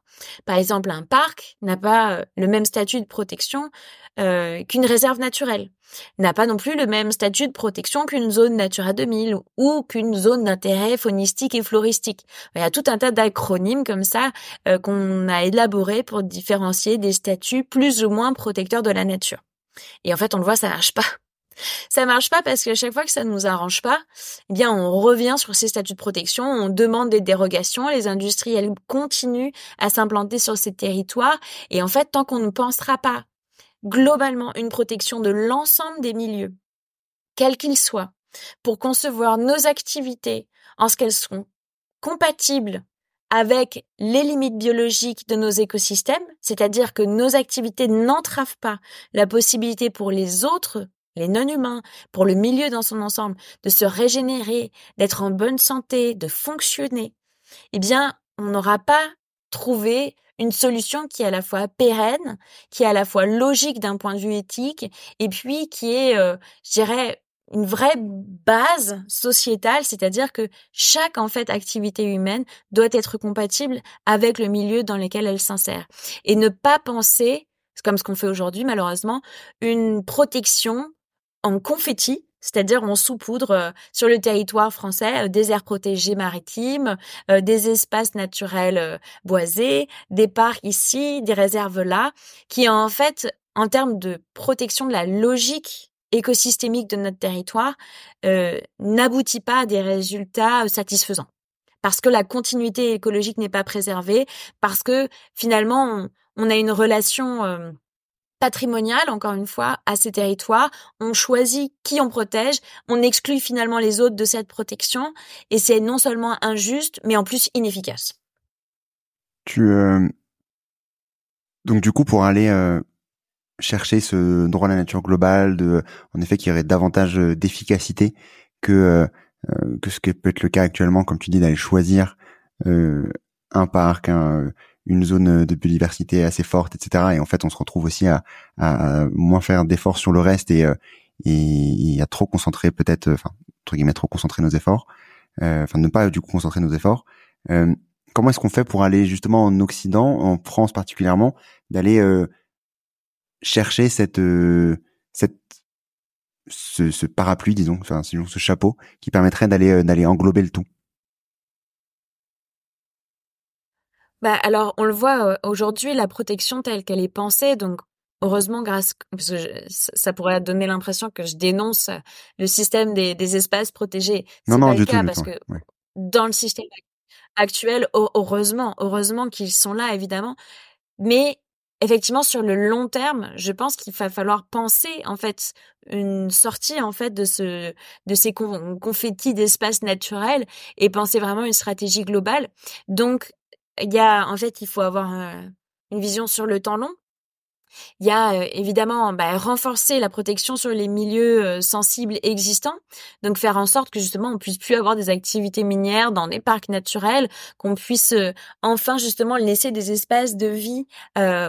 Par exemple, un parc n'a pas euh, le même statut de protection euh, qu'une réserve naturelle, n'a pas non plus le même statut de protection qu'une zone Natura 2000 ou qu'une zone d'intérêt faunistique et floristique. Il y a tout un tas d'acronymes comme ça euh, qu'on a élaborés pour différencier des statuts plus ou moins protecteurs de la nature. Et en fait, on le voit, ça marche pas. Ça marche pas parce qu'à chaque fois que ça ne nous arrange pas, eh bien, on revient sur ces statuts de protection, on demande des dérogations, les industriels continuent à s'implanter sur ces territoires. Et en fait, tant qu'on ne pensera pas globalement une protection de l'ensemble des milieux, quels qu'ils soient, pour concevoir nos activités en ce qu'elles seront compatibles avec les limites biologiques de nos écosystèmes, c'est-à-dire que nos activités n'entravent pas la possibilité pour les autres les non-humains, pour le milieu dans son ensemble, de se régénérer, d'être en bonne santé, de fonctionner, eh bien, on n'aura pas trouvé une solution qui est à la fois pérenne, qui est à la fois logique d'un point de vue éthique, et puis qui est, euh, je dirais, une vraie base sociétale, c'est-à-dire que chaque en fait activité humaine doit être compatible avec le milieu dans lequel elle s'insère. Et ne pas penser, comme ce qu'on fait aujourd'hui malheureusement, une protection en confetti, c'est-à-dire on saupoudre euh, sur le territoire français euh, des aires protégées maritimes, euh, des espaces naturels boisés, des parcs ici, des réserves là, qui en fait, en termes de protection de la logique écosystémique de notre territoire, n'aboutit pas à des résultats satisfaisants. Parce que la continuité écologique n'est pas préservée, parce que finalement on, a une relation patrimonial, encore une fois, à ces territoires. On choisit qui on protège, on exclut finalement les autres de cette protection, et c'est non seulement injuste, mais en plus inefficace. Tu euh, donc du coup pour aller euh, chercher ce droit à la nature globale, de en effet qui aurait davantage euh, d'efficacité que que ce qui peut être le cas actuellement, comme tu dis, d'aller choisir un parc, une zone de biodiversité assez forte, etc. Et en fait, on se retrouve aussi à, à moins faire d'efforts sur le reste et, et, à trop concentrer peut-être, enfin entre guillemets, trop concentrer nos efforts, enfin ne pas du coup concentrer nos efforts. comment est-ce qu'on fait pour aller justement en Occident, en France particulièrement, d'aller chercher cette cette ce, ce, parapluie, disons, enfin, ce chapeau qui permettrait d'aller euh, d'aller englober le tout? Bah alors, on le voit aujourd'hui, la protection telle qu'elle est pensée, donc heureusement grâce parce que ça pourrait donner l'impression que je dénonce le système des, des espaces protégés. Non, non, du cas tout, parce que dans le système actuel, heureusement, heureusement qu'ils sont là évidemment, mais effectivement sur le long terme, je pense qu'il va falloir penser en fait une sortie en fait de ce de ces confettis d'espace naturel et penser vraiment une stratégie globale. Donc il y a en fait il faut avoir euh, une vision sur le temps long il y a évidemment bah, renforcer la protection sur les milieux sensibles existants, donc faire en sorte que justement on puisse plus avoir des activités minières dans des parcs naturels, qu'on puisse enfin justement laisser des espaces de vie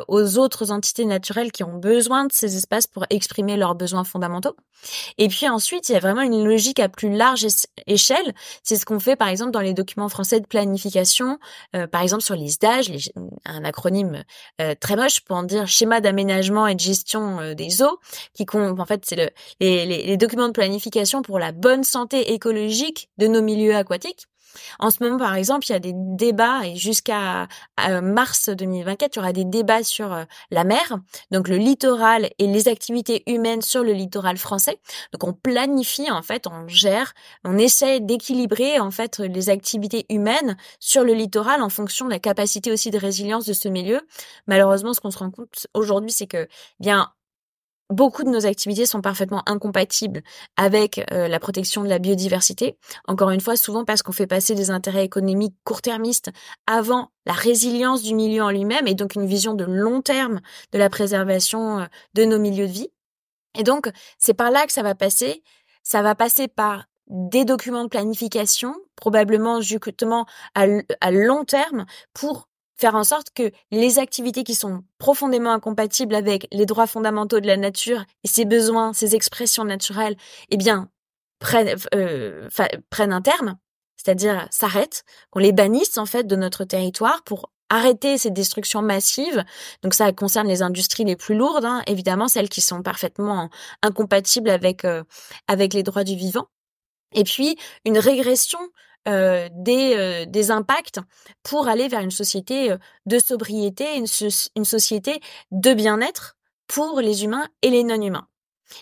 aux autres entités naturelles qui ont besoin de ces espaces pour exprimer leurs besoins fondamentaux. Et puis ensuite, il y a vraiment une logique à plus large échelle. C'est ce qu'on fait par exemple dans les documents français de planification, par exemple sur les un acronyme très moche pour en dire schéma d'aménagement et de gestion euh, des eaux, qui en fait, c'est le, les, documents de planification pour la bonne santé écologique de nos milieux aquatiques. En ce moment, par exemple, il y a des débats et jusqu'à mars 2024, il y aura des débats sur euh, la mer, donc le littoral et les activités humaines sur le littoral français. Donc on planifie en fait, on gère, on essaie d'équilibrer en fait les activités humaines sur le littoral en fonction de la capacité aussi de résilience de ce milieu. Malheureusement, ce qu'on se rend compte aujourd'hui, c'est que bien beaucoup de nos activités sont parfaitement incompatibles avec euh, la protection de la biodiversité. Encore une fois, souvent parce qu'on fait passer des intérêts économiques court-termistes avant la résilience du milieu en lui-même et donc une vision de long terme de la préservation euh, de nos milieux de vie. Et donc, c'est par là que ça va passer. Ça va passer par des documents de planification, probablement justement à, à long terme, pour faire en sorte que les activités qui sont profondément incompatibles avec les droits fondamentaux de la nature et ses besoins, ses expressions naturelles, eh bien, prennent, euh, prennent un terme, c'est-à-dire s'arrêtent, qu'on les bannisse en fait de notre territoire pour arrêter ces destructions massives. Donc ça concerne les industries les plus lourdes, hein, évidemment celles qui sont parfaitement incompatibles avec euh, avec les droits du vivant. Et puis une régression euh, des, euh, des impacts pour aller vers une société euh, de sobriété, une société de bien-être pour les humains et les non-humains.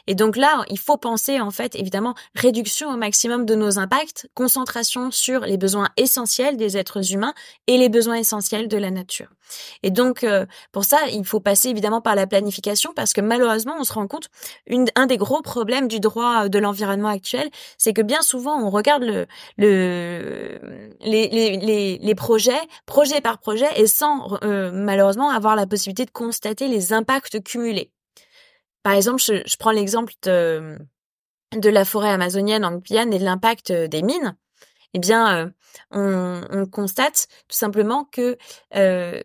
Et donc là, il faut penser en fait évidemment réduction au maximum de nos impacts, concentration sur les besoins essentiels des êtres humains et les besoins essentiels de la nature. Et donc euh, pour ça, il faut passer évidemment par la planification parce que malheureusement, on se rend compte une, un des gros problèmes du droit de l'environnement actuel, c'est que bien souvent on regarde le, le les, les, les, projets projet par projet et sans euh, malheureusement avoir la possibilité de constater les impacts cumulés. Par exemple, je, prends l'exemple de, la forêt amazonienne en Guyane et de l'impact euh, des mines. Eh bien, euh, on, constate tout simplement que, euh,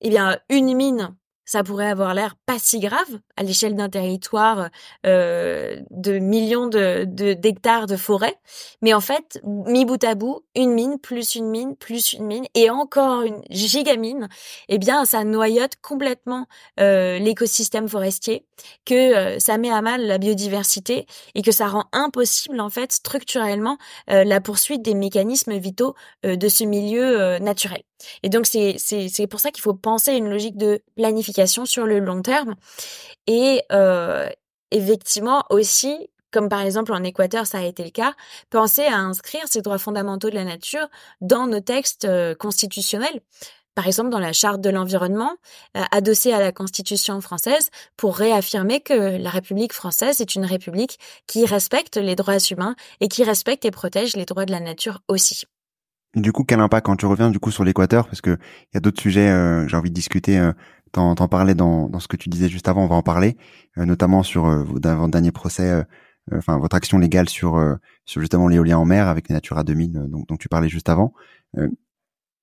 eh bien, une mine ça pourrait avoir l'air pas si grave à l'échelle d'un territoire euh, de millions d'hectares de, forêt, mais en fait, mis bout à bout, une mine plus une mine plus une mine et encore une gigamine, eh bien, ça noyote complètement euh, l'écosystème forestier, que euh, ça met à mal la biodiversité et que ça rend impossible en fait structurellement la poursuite des mécanismes vitaux de ce milieu naturel. Et donc c'est c'est pour ça qu'il faut penser à une logique de planification sur le long terme et euh, effectivement aussi comme par exemple en Équateur ça a été le cas, penser à inscrire ces droits fondamentaux de la nature dans nos textes euh, constitutionnels. Par exemple, dans la charte de l'environnement, euh, adossée à la Constitution française, pour réaffirmer que la République française est une République qui respecte les droits humains et qui respecte et protège les droits de la nature aussi. Du coup, quel impact quand tu reviens du coup sur l'Équateur Parce que il y a d'autres sujets, euh, j'ai envie de discuter. T'en, parlais dans, dans ce que tu disais juste avant, on va en parler, euh, notamment sur euh, votre dernier procès, euh, enfin votre action légale sur sur justement l'éolien en mer avec les Natura 2000, donc dont tu parlais juste avant.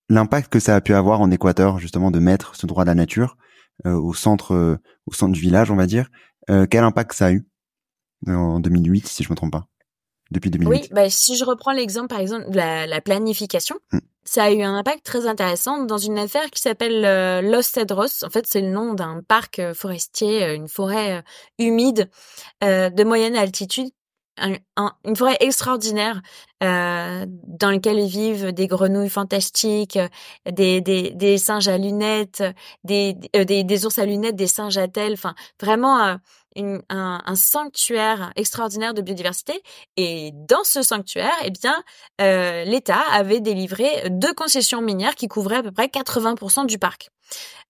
l'impact que ça a pu avoir en Équateur justement de mettre ce droit de la nature au centre au centre du village, on va dire. quel impact ça a eu en 2008, si je me trompe pas depuis 2008. Oui, bah, si je reprends l'exemple, par exemple, de la, planification, hmm. Ça a eu un impact très intéressant dans une affaire qui s'appelle euh, Los Cedros. En fait, c'est le nom d'un parc euh, forestier, euh, une forêt humide de moyenne altitude une forêt extraordinaire euh, dans laquelle vivent des grenouilles fantastiques, des, des, des singes à lunettes, des, des, des, ours à lunettes, des singes à telles, enfin vraiment un, sanctuaire extraordinaire de biodiversité. Et dans ce sanctuaire, eh euh, l'État avait délivré deux concessions minières qui couvraient à peu près 80% du parc.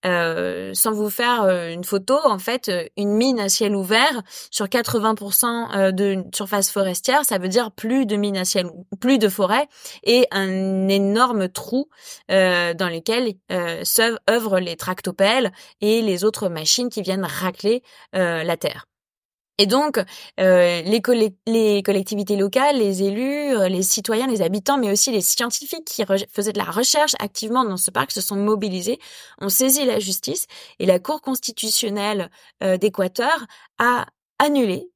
Euh, sans vous faire euh, une photo, en fait, euh, une mine à ciel ouvert sur 80% de surface forestière, ça veut dire plus de mine à ciel, plus de forêt et un énorme trou dans lequel euh, œuvrent les tractopelles et les autres machines qui viennent racler la terre. Et donc, euh, les, collectivités locales, les élus, euh, les citoyens, les habitants, mais aussi les scientifiques qui faisaient de la recherche activement dans ce parc se sont mobilisés, ont saisi la justice et la Cour constitutionnelle euh, d'Équateur a annulé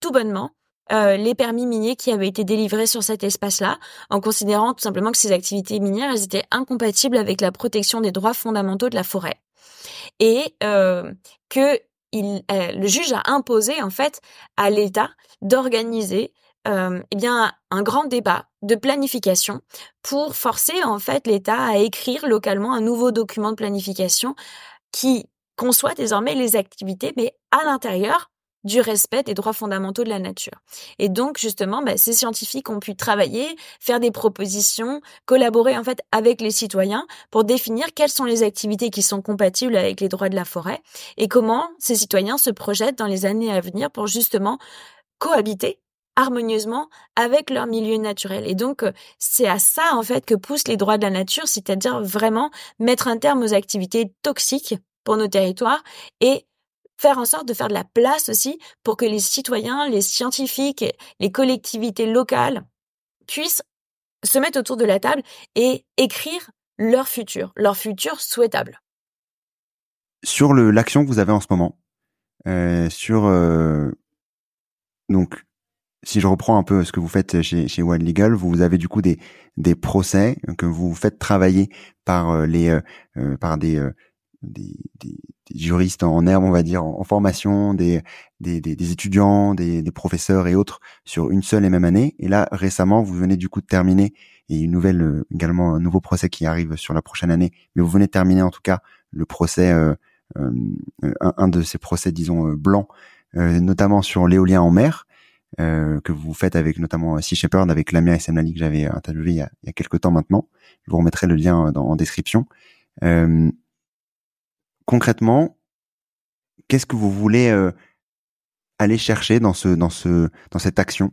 tout bonnement euh, les permis miniers qui avaient été délivrés sur cet espace-là, en considérant tout simplement que ces activités minières elles étaient incompatibles avec la protection des droits fondamentaux de la forêt. Et euh, que euh, le juge a imposé en fait à l'État d'organiser euh, eh bien un grand débat de planification pour forcer en fait l'État à écrire localement un nouveau document de planification qui conçoit désormais les activités mais à l'intérieur du respect des droits fondamentaux de la nature. Et donc justement, bah, ces scientifiques ont pu travailler, faire des propositions, collaborer en fait avec les citoyens pour définir quelles sont les activités qui sont compatibles avec les droits de la forêt et comment ces citoyens se projettent dans les années à venir pour justement cohabiter harmonieusement avec leur milieu naturel. Et donc, euh, c'est à ça, en fait, que poussent les droits de la nature, c'est-à-dire vraiment mettre un terme aux activités toxiques pour nos territoires et faire en sorte de faire de la place aussi pour que les citoyens, les scientifiques, les collectivités locales puissent se mettre autour de la table et écrire leur futur, leur futur souhaitable. Sur l'action que vous avez en ce moment, euh, sur euh, donc si je reprends un peu ce que vous faites chez chez One Legal, vous avez du coup des des procès que vous faites travailler par euh, les euh, par des des, des, juristes en herbe, on va dire, en, formation, des, des, des étudiants, des, professeurs et autres sur une seule et même année. Et là, récemment, vous venez du coup de terminer, et une nouvelle euh, également un nouveau procès qui arrive sur la prochaine année, mais vous venez de terminer en tout cas le procès, euh, euh un, de ces procès, disons, euh, blancs, notamment sur l'éolien en mer. que vous faites avec notamment Sea Shepherd, avec Lamia et Semlali que j'avais interviewé il y, a, il y a quelques temps maintenant. Je vous remettrai le lien dans, en description. Euh, concrètement, qu'est-ce que vous voulez euh, aller chercher dans ce dans ce dans cette action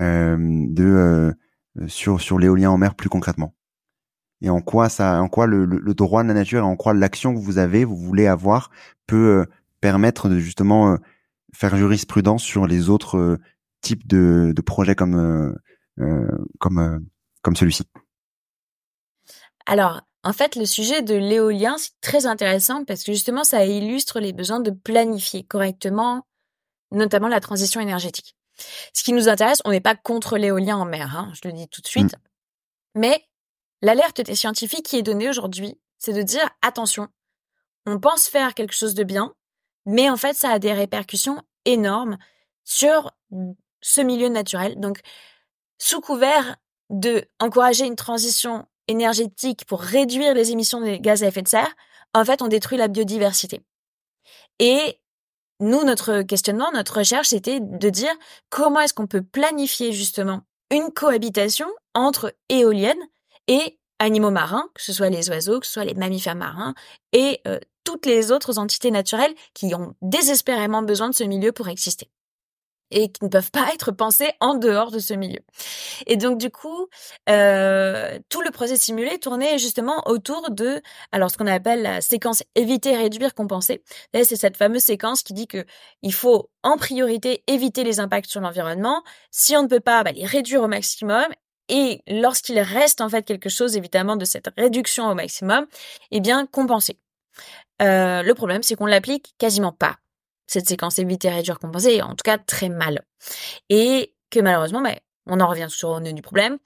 euh, de euh, sur sur l'éolien en mer plus concrètement? Et en quoi ça en quoi le, le, droit de la nature et en quoi l'action que vous avez vous voulez avoir peut permettre de justement faire jurisprudence sur les autres types de, de projets comme comme comme celui-ci? Alors en fait, le sujet de l'éolien, c'est très intéressant parce que justement, ça illustre les besoins de planifier correctement, notamment la transition énergétique. Ce qui nous intéresse, on n'est pas contre l'éolien en mer, hein, je le dis tout de suite. Mm. Mais l'alerte des scientifiques qui est donnée aujourd'hui, c'est de dire attention, on pense faire quelque chose de bien, mais en fait, ça a des répercussions énormes sur ce milieu naturel. Donc, sous couvert de encourager une transition énergétique pour réduire les émissions de gaz à effet de serre, en fait, on détruit la biodiversité. Et nous, notre questionnement, notre recherche, c'était de dire comment est-ce qu'on peut planifier justement une cohabitation entre éoliennes et animaux marins, que ce soit les oiseaux, que ce soit les mammifères marins et euh, toutes les autres entités naturelles qui ont désespérément besoin de ce milieu pour exister et qui ne peuvent pas être pensés en dehors de ce milieu. Et donc du coup, euh, tout le procès simulé tournait justement autour de, alors ce qu'on appelle la séquence éviter, réduire, compenser. C'est cette fameuse séquence qui dit que il faut en priorité éviter les impacts sur l'environnement. Si on ne peut pas, bah, les réduire au maximum et lorsqu'il reste en fait quelque chose évidemment de cette réduction au maximum, eh bien compenser. Euh, le problème, c'est qu'on l'applique quasiment pas cette séquence éviter, réduire, compenser, en tout cas très mal. Et que malheureusement, mais on en revient toujours au nœud du problème,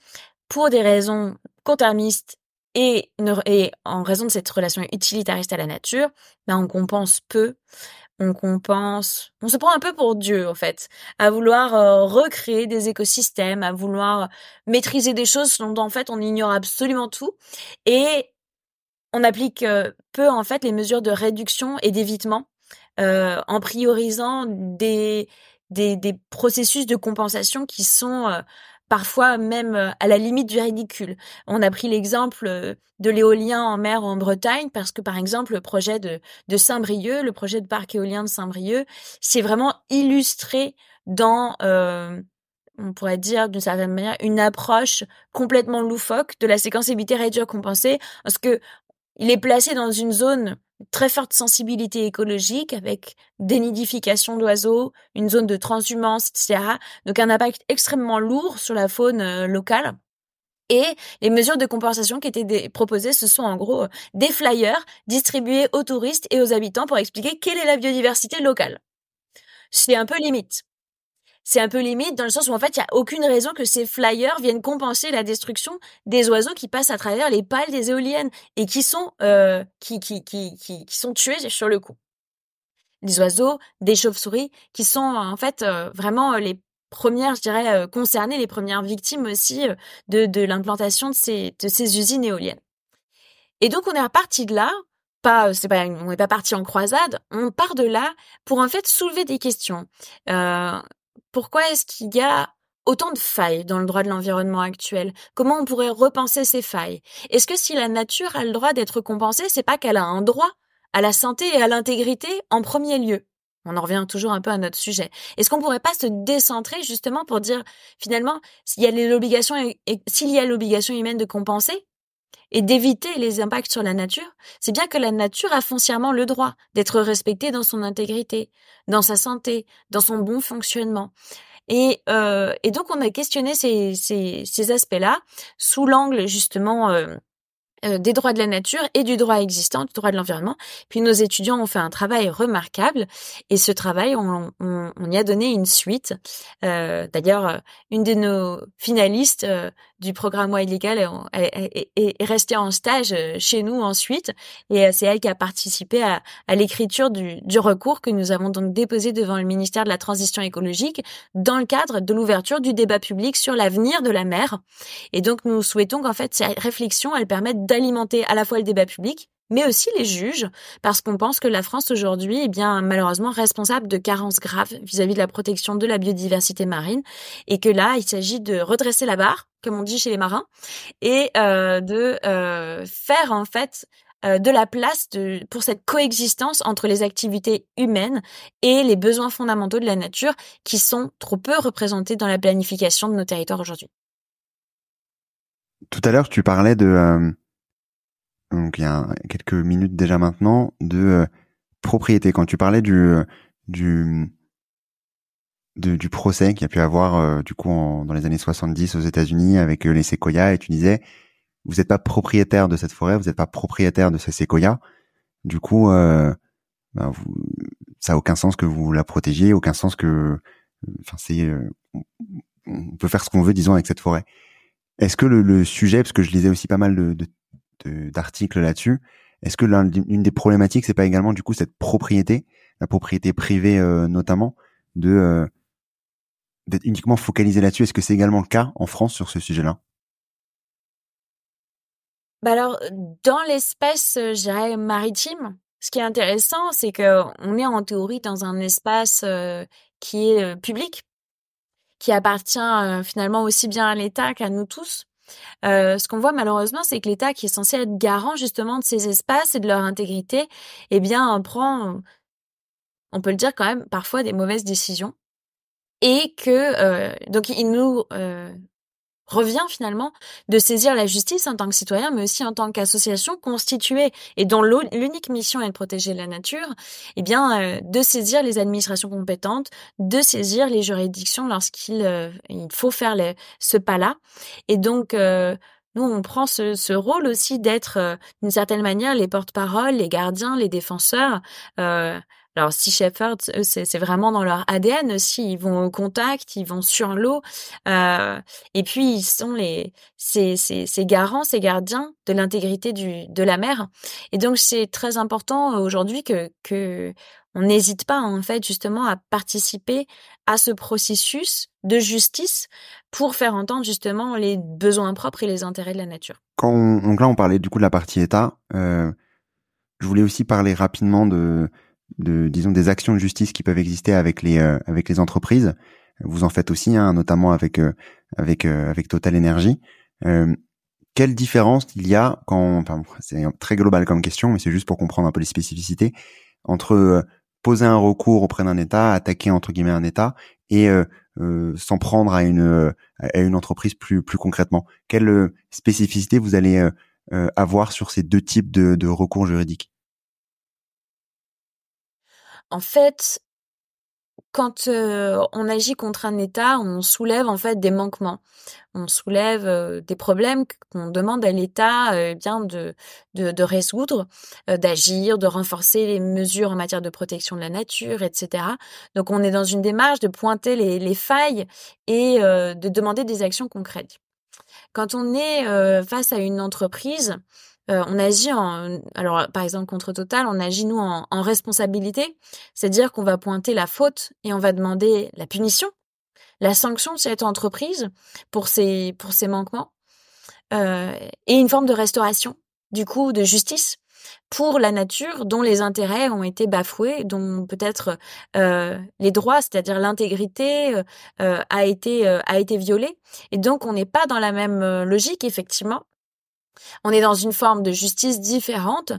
pour des raisons court-termistes et, et, en raison de cette relation utilitariste à la nature, ben on compense peu, on compense, on se prend un peu pour Dieu en fait, à vouloir euh, recréer des écosystèmes, à vouloir maîtriser des choses dont en fait on ignore absolument tout. Et on applique euh, peu en fait les mesures de réduction et d'évitement euh, en priorisant des, des, des, processus de compensation qui sont euh, parfois même euh, à la limite du ridicule. On a pris l'exemple de l'éolien en mer en Bretagne parce que par exemple le projet de, de Saint-Brieuc, le projet de parc éolien de Saint-Brieuc, c'est vraiment illustré dans on pourrait dire d'une certaine manière une approche complètement loufoque de la séquence éviter réduire compenser parce que il est placé dans une zone très forte sensibilité écologique avec des nidifications d'oiseaux, une zone de transhumance, etc. Donc un impact extrêmement lourd sur la faune euh, locale. Et les mesures de compensation qui étaient proposées, ce sont en gros euh, des flyers distribués aux touristes et aux habitants pour expliquer quelle est la biodiversité locale. C'est un peu limite c'est un peu limite dans le sens où en fait il y a aucune raison que ces flyers viennent compenser la destruction des oiseaux qui passent à travers les pales des éoliennes et qui sont euh, qui, qui, qui, qui, sont tués sur le coup. Des oiseaux, des chauves-souris qui sont en fait euh, vraiment les premières, je dirais, euh, concernées, les premières victimes aussi euh, de, l'implantation de ces, usines éoliennes. Et donc on est reparti de là pas, pas, on n'est pas parti en croisade. On part de là pour en fait soulever des questions. Euh, pourquoi est-ce qu'il y a autant de failles dans le droit de l'environnement actuel? Comment on pourrait repenser ces failles? Est-ce que si la nature a le droit d'être compensée, c'est pas qu'elle a un droit à la santé et à l'intégrité en premier lieu? On en revient toujours un peu à notre sujet. Est-ce qu'on pourrait pas se décentrer justement pour dire finalement s'il y a l'obligation s'il y a l'obligation humaine de compenser et d'éviter les impacts sur la nature, c'est bien que la nature a foncièrement le droit d'être respectée dans son intégrité, dans sa santé, dans son bon fonctionnement. Et, euh, donc on a questionné ces, aspects-là sous l'angle justement euh, euh, des droits de la nature et du droit existant, du droit de l'environnement. Puis nos étudiants ont fait un travail remarquable et ce travail, on, y a donné une suite. D'ailleurs, une de nos finalistes du programme Wild Legal est, est, restée en stage euh, chez nous ensuite et c'est elle qui a participé à, l'écriture du, recours que nous avons donc déposé devant le ministère de la Transition écologique dans le cadre de l'ouverture du débat public sur l'avenir de la mer. Et donc nous souhaitons qu'en fait ces réflexions, elles permettent alimenter à la fois le débat public, mais aussi les juges, parce qu'on pense que la France aujourd'hui est bien malheureusement responsable de carences graves vis-à-vis de la protection de la biodiversité marine, et que là, il s'agit de redresser la barre, comme on dit chez les marins, et euh, de euh, faire en fait euh, de la place pour cette coexistence entre les activités humaines et les besoins fondamentaux de la nature qui sont trop peu représentés dans la planification de nos territoires aujourd'hui. Tout à l'heure, tu parlais de donc il y a quelques minutes déjà maintenant, de propriété. Quand tu parlais du du du procès qu'il a pu avoir euh, du coup dans les années 70 aux États-Unis avec euh, les séquoias et tu disais vous n'êtes pas propriétaire de cette forêt, vous n'êtes pas propriétaire de ces séquoias. Du coup, ben, vous, ça a aucun sens que vous la protégiez, aucun sens que, enfin c'est, on peut faire ce qu'on veut, disons, avec cette forêt. Est-ce que le, le, sujet, parce que je lisais aussi pas mal de, de, d'articles là-dessus. Est-ce que l'une des problématiques, c'est pas également du coup cette propriété, la propriété privée euh, notamment, de euh, d'être uniquement focalisé là-dessus Est-ce que c'est également le cas en France sur ce sujet-là? Bah alors, dans l'espace, euh, je maritime, ce qui est intéressant, c'est que on est en théorie dans un espace qui est public, qui appartient finalement aussi bien à l'État qu'à nous tous. Euh, ce qu'on voit malheureusement, c'est que l'État, qui est censé être garant justement de ces espaces et de leur intégrité, eh bien, prend, on peut le dire quand même, parfois des mauvaises décisions. Et que, euh, donc, il nous, euh, revient finalement de saisir la justice en tant que citoyen, mais aussi en tant qu'association constituée et dont l'unique mission est de protéger la nature, eh bien, euh, de saisir les administrations compétentes, de saisir les juridictions lorsqu'il euh, il faut faire ce pas-là. Et donc, euh, nous, on prend ce, ce rôle aussi d'être, d'une certaine manière, les porte-paroles, les gardiens, les défenseurs. Alors, Sea Shepherd, c'est vraiment dans leur ADN aussi. Ils vont au contact, ils vont sur l'eau, euh, et puis ils sont les ces, ces, ces garants, ces gardiens de l'intégrité du de la mer. Et donc, c'est très important aujourd'hui que que on n'hésite pas en fait justement à participer à ce processus de justice pour faire entendre justement les besoins propres et les intérêts de la nature. Donc là on parlait du coup de la partie État, euh, je voulais aussi parler rapidement de de disons des actions de justice qui peuvent exister avec les euh, avec les entreprises. Vous en faites aussi, hein, notamment avec euh, avec euh, avec Total Energy. quelle différence il y a quand, enfin, c'est très global comme question, mais c'est juste pour comprendre un peu les spécificités entre poser un recours auprès d'un État, attaquer entre guillemets un État, et s'en prendre à une à une entreprise plus plus concrètement? Quelle spécificité vous allez avoir sur ces deux types de, de recours juridiques? En fait, quand on agit contre un État, on soulève en fait des manquements, on soulève des problèmes qu'on demande à l'État bien de, de, résoudre, d'agir, de renforcer les mesures en matière de protection de la nature, etc. Donc on est dans une démarche de pointer les failles et de demander des actions concrètes. Quand on est face à une entreprise, euh, on agit en, alors par exemple contre Total, on agit nous en, responsabilité, c'est-à-dire qu'on va pointer la faute et on va demander la punition, la sanction de cette entreprise pour ses pour ses manquements euh, et une forme de restauration, du coup de justice pour la nature dont les intérêts ont été bafoués, dont peut-être euh, les droits, c'est-à-dire l'intégrité, a été a été violée. Et donc on n'est pas dans la même logique effectivement on est dans une forme de justice différente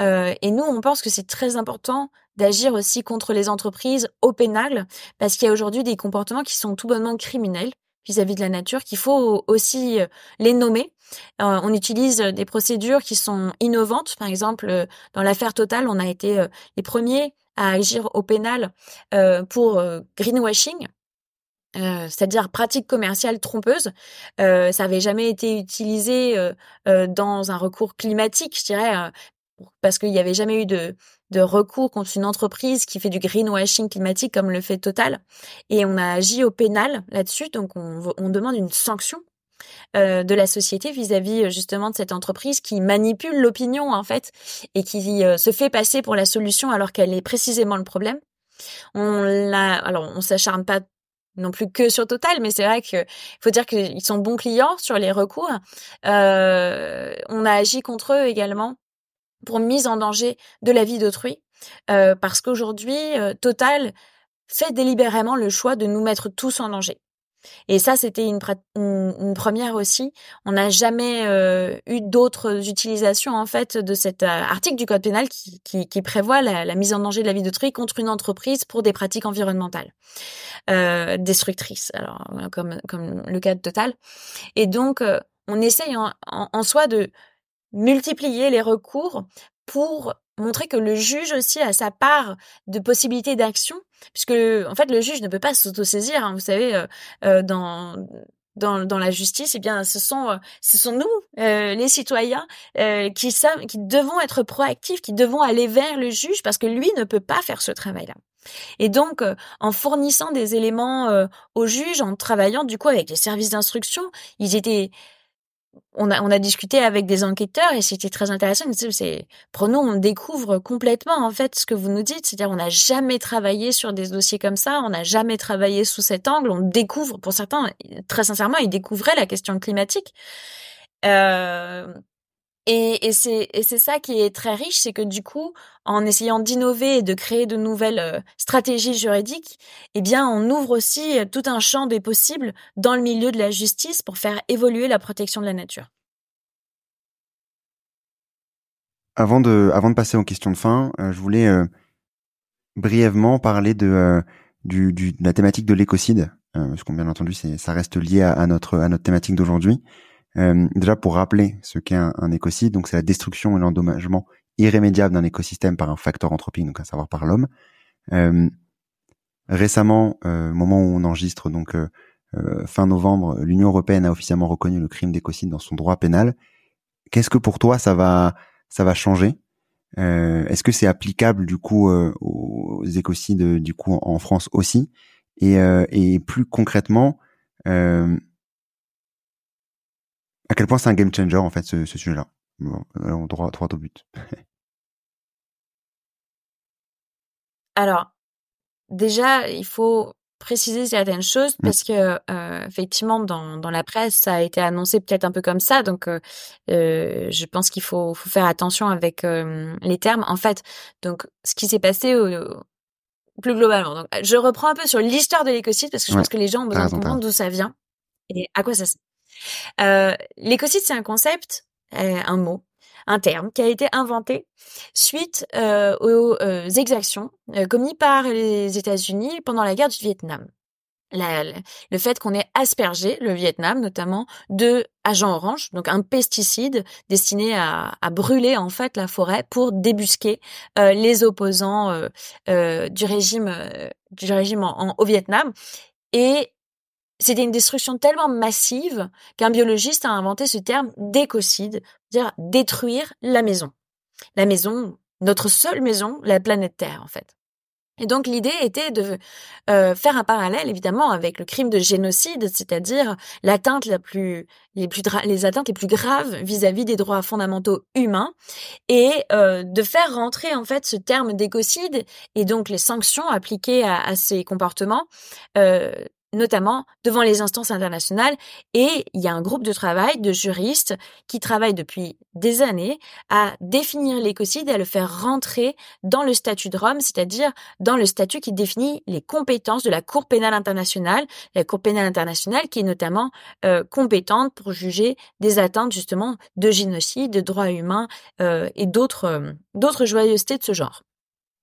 euh, et nous, on pense que c'est très important d'agir aussi contre les entreprises au pénal parce qu'il y a aujourd'hui des comportements qui sont tout bonnement criminels vis-à-vis de la nature qu'il faut aussi euh, les nommer. Euh, on utilise des procédures qui sont innovantes. Par exemple, dans l'affaire Total, on a été les premiers à agir au pénal pour greenwashing, euh, c'est-à-dire pratique commerciale trompeuse. Euh, ça avait jamais été utilisé euh, euh, dans un recours climatique, je dirais, parce qu'il n'y avait jamais eu de, de recours contre une entreprise qui fait du greenwashing climatique comme le fait Total. Et on a agi au pénal là-dessus, donc on, on demande une sanction de la société vis-à-vis justement de cette entreprise qui manipule l'opinion en fait et qui se fait passer pour la solution alors qu'elle est précisément le problème. On l'a, alors on s'acharne pas non plus que sur Total, mais c'est vrai qu'il faut dire qu'ils sont bons clients sur les recours. Euh, on a agi contre eux également pour mise en danger de la vie d'autrui, euh, parce qu'aujourd'hui, euh, Total fait délibérément le choix de nous mettre tous en danger. Et ça, c'était une, première aussi. On n'a jamais euh, eu d'autres utilisations en fait de cet euh, article du code pénal qui, prévoit la, mise en danger de la vie d'autrui contre une entreprise pour des pratiques environnementales euh, destructrices, alors comme le cas de Total. Et donc, on essaye en, en, en soi de multiplier les recours pour montrer que le juge aussi a sa part de possibilité d'action, puisque en fait le juge ne peut pas s'autosaisir. Hein, vous savez, euh, euh, dans dans, dans la justice, eh bien, ce sont euh, ce sont nous, les citoyens, qui savent, qui devons être proactifs, qui devons aller vers le juge, parce que lui ne peut pas faire ce travail-là. Et donc, en fournissant des éléments au juge, en travaillant du coup avec les services d'instruction, ils étaient on a, on a discuté avec des enquêteurs et c'était très intéressant. C'est, prenons, on découvre complètement en fait ce que vous nous dites. C'est-à-dire, on n'a jamais travaillé sur des dossiers comme ça, on n'a jamais travaillé sous cet angle. On découvre, pour certains, très sincèrement, ils découvraient la question climatique. Euh, et, et c'est ça qui est très riche, c'est que du coup, en essayant d'innover et de créer de nouvelles euh, stratégies juridiques, eh bien, on ouvre aussi euh, tout un champ des possibles dans le milieu de la justice pour faire évoluer la protection de la nature. Avant de, avant de passer aux questions de fin, euh, je voulais brièvement parler de, du, la thématique de l'écocide. parce qu'on bien entendu, ça reste lié à, notre à notre thématique d'aujourd'hui. Euh, déjà pour rappeler ce qu'est un, un, écocide, donc c'est la destruction et l'endommagement irrémédiable d'un écosystème par un facteur anthropique, donc à savoir par l'homme. Euh, récemment, euh, moment où on enregistre, donc euh, fin novembre, l'Union européenne a officiellement reconnu le crime d'écocide dans son droit pénal. Qu'est-ce que pour toi ça va ça va changer? Est-ce que c'est applicable du coup aux écocides du coup en France aussi? Et, et plus concrètement, à quel point c'est un game changer en fait ce, ce sujet-là? Bon, on droit, droit au but. Alors, déjà, il faut préciser certaines choses mmh. parce que euh, effectivement dans, dans la presse ça a été annoncé peut-être un peu comme ça. Donc euh, euh je pense qu'il faut, faut faire attention avec euh, les termes. En fait donc ce qui s'est passé plus globalement donc je reprends un peu sur l'histoire de l'écocide parce que je pense que les gens ont besoin de comprendre d'où ça vient et à quoi ça sert euh, l'écocide c'est un concept un mot un terme qui a été inventé suite euh, aux euh, exactions euh, commises par les États-Unis pendant la guerre du Vietnam. le fait qu'on ait aspergé le Vietnam notamment de agent orange, donc un pesticide destiné à, brûler en fait la forêt pour débusquer les opposants du régime du régime au Vietnam. Et c'était une destruction tellement massive qu'un biologiste a inventé ce terme d'écocide, dire détruire la maison. La maison, notre seule maison, la planète Terre en fait. Et donc l'idée était de euh, faire un parallèle évidemment avec le crime de génocide, c'est-à-dire l'atteinte les plus atteintes les plus graves vis-à-vis des droits fondamentaux humains et euh, de faire rentrer en fait ce terme d'écocide et donc les sanctions appliquées à, à ces comportements euh, notamment devant les instances internationales. Et il y a un groupe de travail de juristes qui travaillent depuis des années à définir l'écocide et à le faire rentrer dans le statut de Rome, c'est-à-dire dans le statut qui définit les compétences de la Cour pénale internationale, la Cour pénale internationale qui est notamment euh, compétente pour juger des atteintes justement de génocide, de droits humains euh, et d'autres euh, d'autres joyeusetés de ce genre.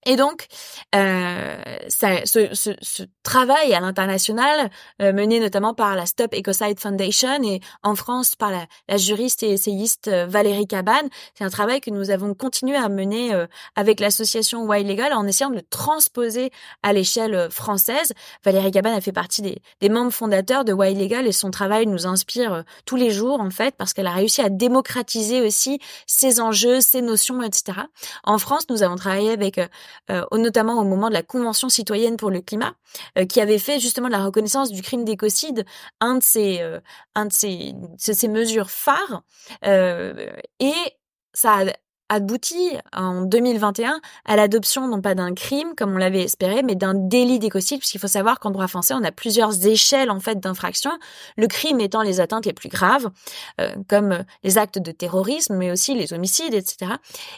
Et donc, euh, ça, ce, ce, ce, travail à l'international, euh, mené notamment par la Stop Ecocide Foundation et en France par la, la juriste et essayiste euh, Valérie Cabane, c'est un travail que nous avons continué à mener euh, avec l'association Wild Legal en essayant de le transposer à l'échelle euh, française. Valérie Cabane a fait partie des, des, membres fondateurs de Wild Legal et son travail nous inspire tous les jours en fait parce qu'elle a réussi à démocratiser aussi ces enjeux, ces notions, etc. En France, nous avons travaillé avec euh, notamment au moment de la Convention citoyenne pour le climat, euh, qui avait fait justement la reconnaissance du crime d'écocide un de ces, euh, un de mesures phares. et ça a abouti en 2021 à l'adoption non pas d'un crime comme on l'avait espéré, mais d'un délit d'écocide, puisqu'il faut savoir qu'en droit français, on a plusieurs échelles en fait d'infraction. Le crime étant les atteintes les plus graves, euh, comme les actes de terrorisme, mais aussi les homicides, etc.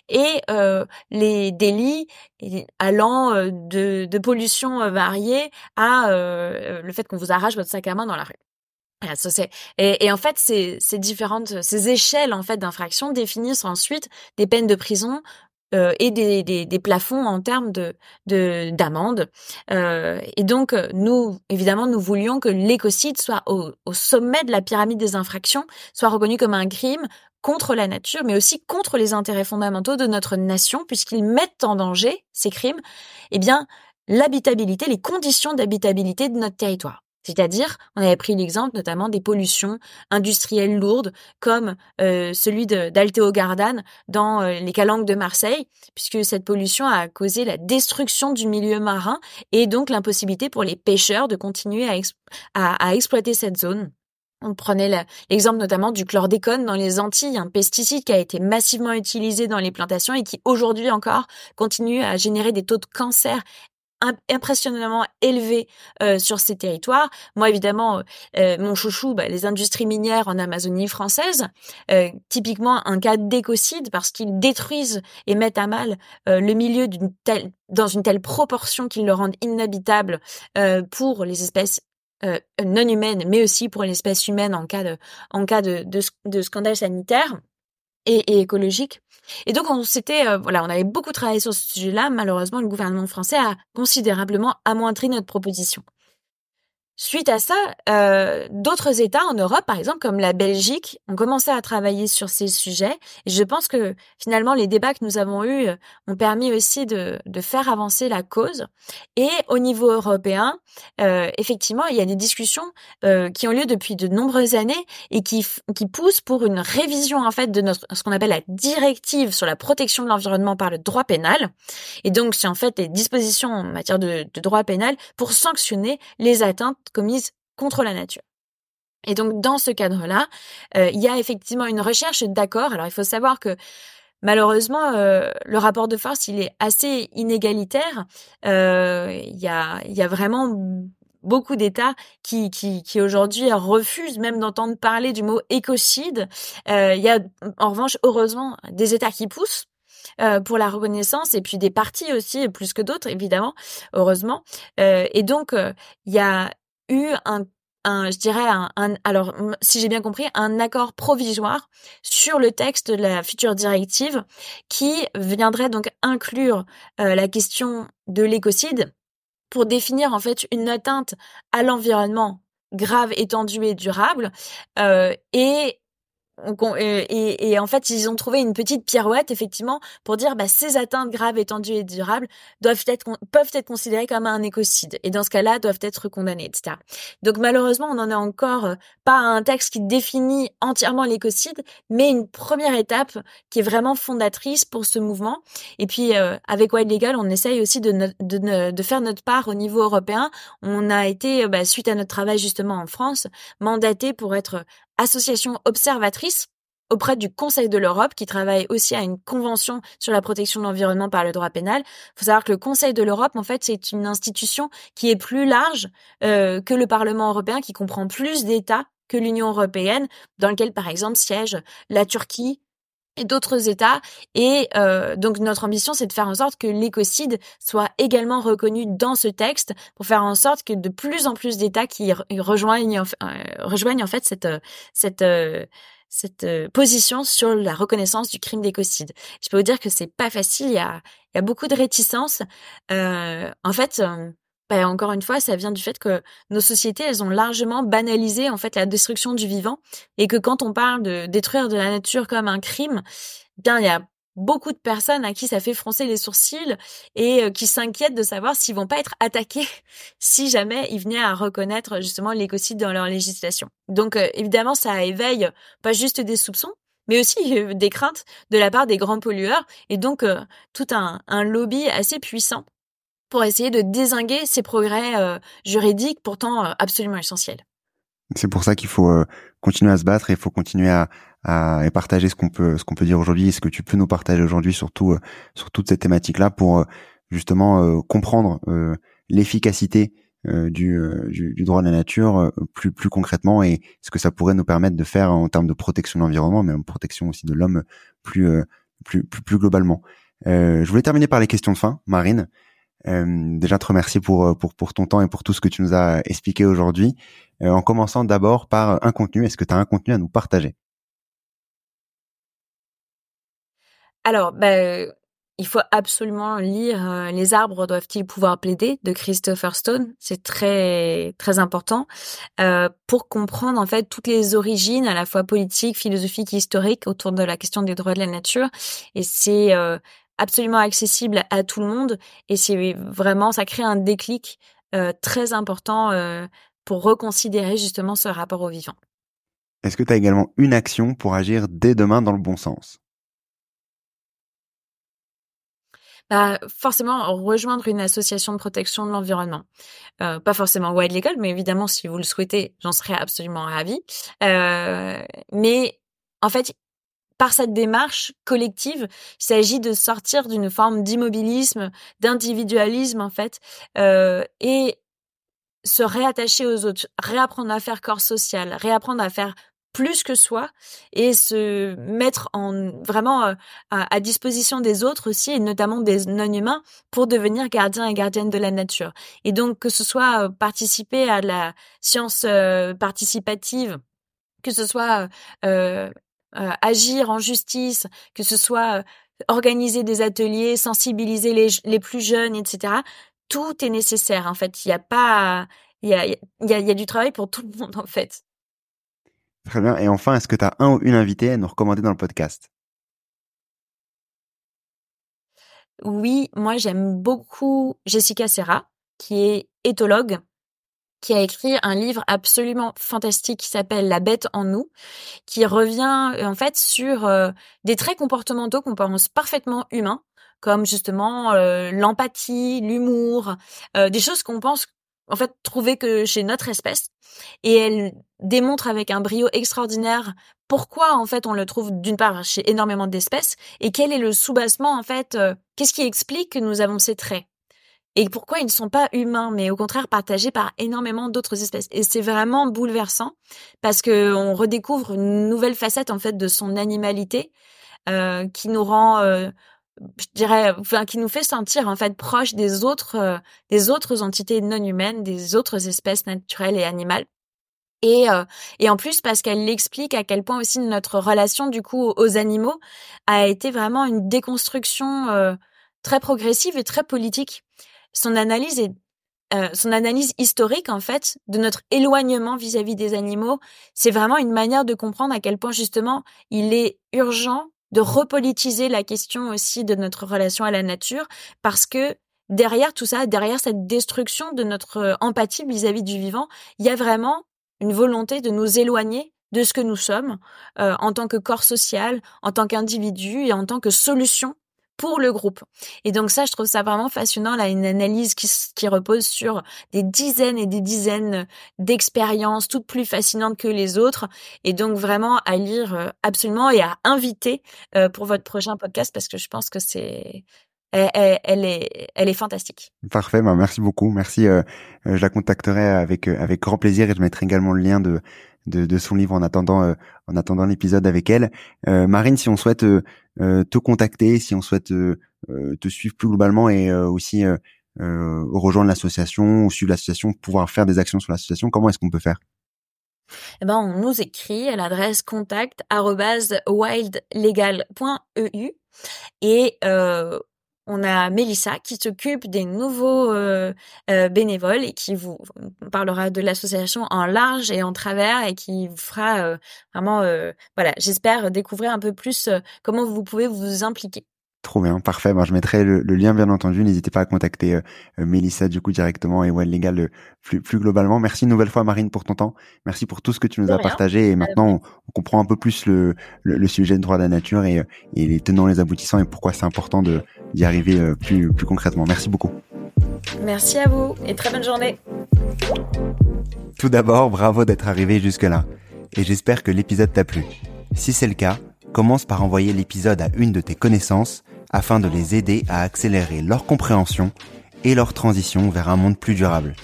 Et euh, les délits allant euh, de, de pollution variée à le fait qu'on vous arrache votre sac à main dans la rue. Et, et, en fait, ces, différentes, ces échelles en fait d'infraction définissent ensuite des peines de prison euh, et des, plafonds en termes de d'amende. Euh, et donc, nous, évidemment, nous voulions que l'écocide soit au, au, sommet de la pyramide des infractions, soit reconnu comme un crime contre la nature, mais aussi contre les intérêts fondamentaux de notre nation, puisqu'ils mettent en danger ces crimes, eh bien, l'habitabilité, les conditions d'habitabilité de notre territoire. C'est-à-dire, on avait pris l'exemple notamment des pollutions industrielles lourdes, comme euh, celui d'Alteo Gardan dans euh, les calanques de Marseille, puisque cette pollution a causé la destruction du milieu marin et donc l'impossibilité pour les pêcheurs de continuer à, exploiter cette zone. On prenait l'exemple notamment du chlordécone dans les Antilles, un pesticide qui a été massivement utilisé dans les plantations et qui aujourd'hui encore continue à générer des taux de cancer impressionnamment élevé euh, sur ces territoires. Moi, évidemment, euh, euh, mon chouchou, bah, les industries minières en Amazonie française, typiquement un cas d'écocide parce qu'ils détruisent et mettent à mal le milieu dans une telle proportion qu'ils le rendent inhabitable pour les espèces non humaines, mais aussi pour l'espèce humaine en cas de, scandale sanitaire et écologique. Et donc on s'était euh, voilà, on avait beaucoup travaillé sur ce sujet-là. Malheureusement, le gouvernement français a considérablement amoindri notre proposition. Suite à ça, euh, d'autres États en Europe, par exemple comme la Belgique, ont commencé à travailler sur ces sujets. Et je pense que finalement, les débats que nous avons eus euh, ont permis aussi de, de faire avancer la cause. Et au niveau européen, euh, effectivement, il y a des discussions euh, qui ont lieu depuis de nombreuses années et qui, qui poussent pour une révision en fait de notre ce qu'on appelle la directive sur la protection de l'environnement par le droit pénal. Et donc, c'est en fait des dispositions en matière de, de droit pénal pour sanctionner les atteintes commises contre la nature. Et donc dans ce cadre-là, euh, il y a effectivement une recherche d'accord. Alors il faut savoir que malheureusement euh, le rapport de force il est assez inégalitaire. Euh, il y a il y a vraiment beaucoup d'États qui, qui, qui aujourd'hui refusent même d'entendre parler du mot écocide. il y a en revanche heureusement des États qui poussent. pour la reconnaissance et puis des partis aussi plus que d'autres évidemment heureusement et donc il y a eu un un, je dirais un, alors si j'ai bien compris, un accord provisoire sur le texte de la future directive qui viendrait donc inclure euh, la question de l'écocide pour définir en fait une atteinte à l'environnement grave, étendue et durable euh, et et, et, en fait, ils ont trouvé une petite pirouette, effectivement, pour dire bah, ces atteintes graves, étendues et durables doivent être, peuvent être considérées comme un écocide. Et dans ce cas-là, doivent être condamnées, etc. Donc malheureusement, on n'en est encore euh, pas à un texte qui définit entièrement l'écocide, mais une première étape qui est vraiment fondatrice pour ce mouvement. Et puis, euh, avec Wild Legal, on essaye aussi de, de, de, faire notre part au niveau européen. On a été, bah, suite à notre travail justement en France, mandaté pour être association observatrice auprès du Conseil de l'Europe, qui travaille aussi à une convention sur la protection de l'environnement par le droit pénal. Il faut savoir que le Conseil de l'Europe, en fait, c'est une institution qui est plus large euh, que le Parlement européen, qui comprend plus d'États que l'Union européenne, dans lequel, par exemple, siège la Turquie, et d'autres États. Et euh, donc notre ambition, c'est de faire en sorte que l'écocide soit également reconnu dans ce texte, pour faire en sorte que de plus en plus d'États qui rejoignent, euh, rejoignent en fait cette cette cette position sur la reconnaissance du crime d'écocide. Je peux vous dire que c'est pas facile. Il y a il y a beaucoup de réticences. Euh, en fait, bah, encore une fois, ça vient du fait que nos sociétés, elles ont largement banalisé en fait la destruction du vivant et que quand on parle de détruire de la nature comme un crime, bien il y a beaucoup de personnes à qui ça fait froncer les sourcils et euh, qui s'inquiètent de savoir s'ils vont pas être attaqués si jamais ils venaient à reconnaître justement l'écocide dans leur législation. Donc euh, évidemment, ça éveille pas juste des soupçons, mais aussi euh, des craintes de la part des grands pollueurs et donc tout un lobby assez puissant pour essayer de désinguer ces progrès euh, juridiques pourtant euh, absolument essentiels. C'est pour ça qu'il faut euh, continuer à se battre et il faut continuer à, à, partager ce qu'on peut ce qu'on peut dire aujourd'hui ce que tu peux nous partager aujourd'hui surtout sur toutes ces thématiques là pour justement comprendre l'efficacité du, du, du, droit de la nature plus plus concrètement et ce que ça pourrait nous permettre de faire en termes de protection de l'environnement mais en protection aussi de l'homme plus, plus, plus plus globalement. je voulais terminer par les questions de fin, Marine. Euh, déjà te remercier pour, euh, pour, pour ton temps et pour tout ce que tu nous as expliqué aujourd'hui. Euh, en commençant d'abord par un contenu. Est-ce que tu as un contenu à nous partager? Alors, bah, il faut absolument lire Les arbres doivent-ils pouvoir plaider de Christopher Stone? C'est très très important pour comprendre en fait toutes les origines à la fois politiques, philosophiques, historiques autour de la question des droits de la nature. Et c'est absolument accessible à tout le monde et c'est vraiment ça crée un déclic euh, très important euh, pour reconsidérer justement ce rapport au vivant. Est-ce que tu as également une action pour agir dès demain dans le bon sens? Bah, forcément rejoindre une association de protection de l'environnement. Euh, pas forcément Wild Legal, mais évidemment si vous le souhaitez, j'en serais absolument ravie. Euh, mais en fait, par cette démarche collective, il s'agit de sortir d'une forme d'immobilisme, d'individualisme en fait, euh, et se réattacher aux autres, réapprendre à faire corps social, réapprendre à faire plus que soi et se mettre en vraiment euh, à, disposition des autres aussi et notamment des non-humains pour devenir gardien et gardienne de la nature. Et donc que ce soit euh, participer à la science participative, que ce soit euh, agir en justice, que ce soit euh, organiser des ateliers, sensibiliser les, les plus jeunes, etc. Tout est nécessaire. En fait, il n'y a pas Il y a, y, a, y a du travail pour tout le monde en fait. Très bien. Et enfin, est-ce que tu as un ou une invitée à nous recommander dans le podcast? Oui, moi j'aime beaucoup Jessica Serra, qui est éthologue, qui a écrit un livre absolument fantastique qui s'appelle La bête en nous, qui revient en fait sur euh, des traits comportementaux qu'on pense parfaitement humains, comme justement euh, l'empathie, l'humour, euh, des choses qu'on pense en fait trouver que chez notre espèce. Et elle démontre avec un brio extraordinaire pourquoi en fait on le trouve d'une part chez énormément d'espèces et quel est le soubassement en fait euh, qu'est-ce qui explique que nous avons ces traits? Et pourquoi ils ne sont pas humains mais au contraire partagés par énormément d'autres espèces et c'est vraiment bouleversant parce que on redécouvre une nouvelle facette en fait de son animalité euh, qui nous rend euh, je dirais, enfin, qui nous fait sentir en fait proche des autres, euh, des autres entités non humaines, des autres espèces naturelles et animales. Et, euh, et en plus parce qu'elle explique à quel point aussi notre relation du coup aux animaux a été vraiment une déconstruction euh, très progressive et très politique. Son analyse est son analyse historique en fait de notre éloignement vis-à-vis -vis des animaux, c'est vraiment une manière de comprendre à quel point justement il est urgent de repolitiser la question aussi de notre relation à la nature, parce que derrière tout ça, derrière cette destruction de notre euh, empathie vis-à-vis du vivant, il y a vraiment une volonté de nous éloigner de ce que nous sommes euh, en tant que corps social, en tant qu'individu et en tant que solution pour le groupe. Et donc ça, je trouve ça vraiment fascinant, là, une analyse qui, qui repose sur des dizaines et des dizaines d'expériences, toutes plus fascinantes que les autres. Et donc vraiment à lire euh, absolument et à inviter euh, pour votre prochain podcast parce que je pense que c'est elle, est, elle est fantastique. Parfait, bah merci beaucoup, merci. Euh, je la contacterai avec avec grand plaisir et je mettrai également le lien de de, de son livre en attendant en attendant l'épisode avec elle. Marine, si on souhaite te contacter, si on souhaite te suivre plus globalement et aussi rejoindre l'association ou suivre l'association, pouvoir faire des actions sur l'association, comment est-ce qu'on peut faire? Eh ben, on nous écrit à l'adresse contact wildlegal.eu et euh, on a Mélissa qui s'occupe des nouveaux euh, euh, bénévoles et qui vous parlera de l'association en large et en travers et qui vous fera euh, vraiment, voilà, j'espère découvrir un peu plus comment vous pouvez vous impliquer. Trop bien, parfait. Moi, je mettrai le, lien, bien entendu. N'hésitez pas à contacter euh, Mélissa du coup directement et Well Legal euh, plus, plus globalement. Merci une nouvelle fois, Marine, pour ton temps. Merci pour tout ce que tu nous as partagé. Et maintenant, on, comprend un peu plus le, le, sujet de droit de la nature et, et les tenants, les aboutissants et pourquoi c'est important de d'y arriver euh, plus, plus concrètement. Merci beaucoup. Merci à vous et très bonne journée. Tout d'abord, bravo d'être arrivé jusque-là. Et j'espère que l'épisode t'a plu. Si c'est le cas, commence par envoyer l'épisode à une de tes connaissances afin de les aider à accélérer leur compréhension et leur transition vers un monde plus durable.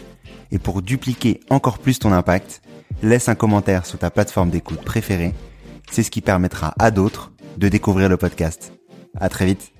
Et pour dupliquer encore plus ton impact, laisse un commentaire sur ta plateforme d'écoute préférée. C'est ce qui permettra à d'autres de découvrir le podcast. À très vite.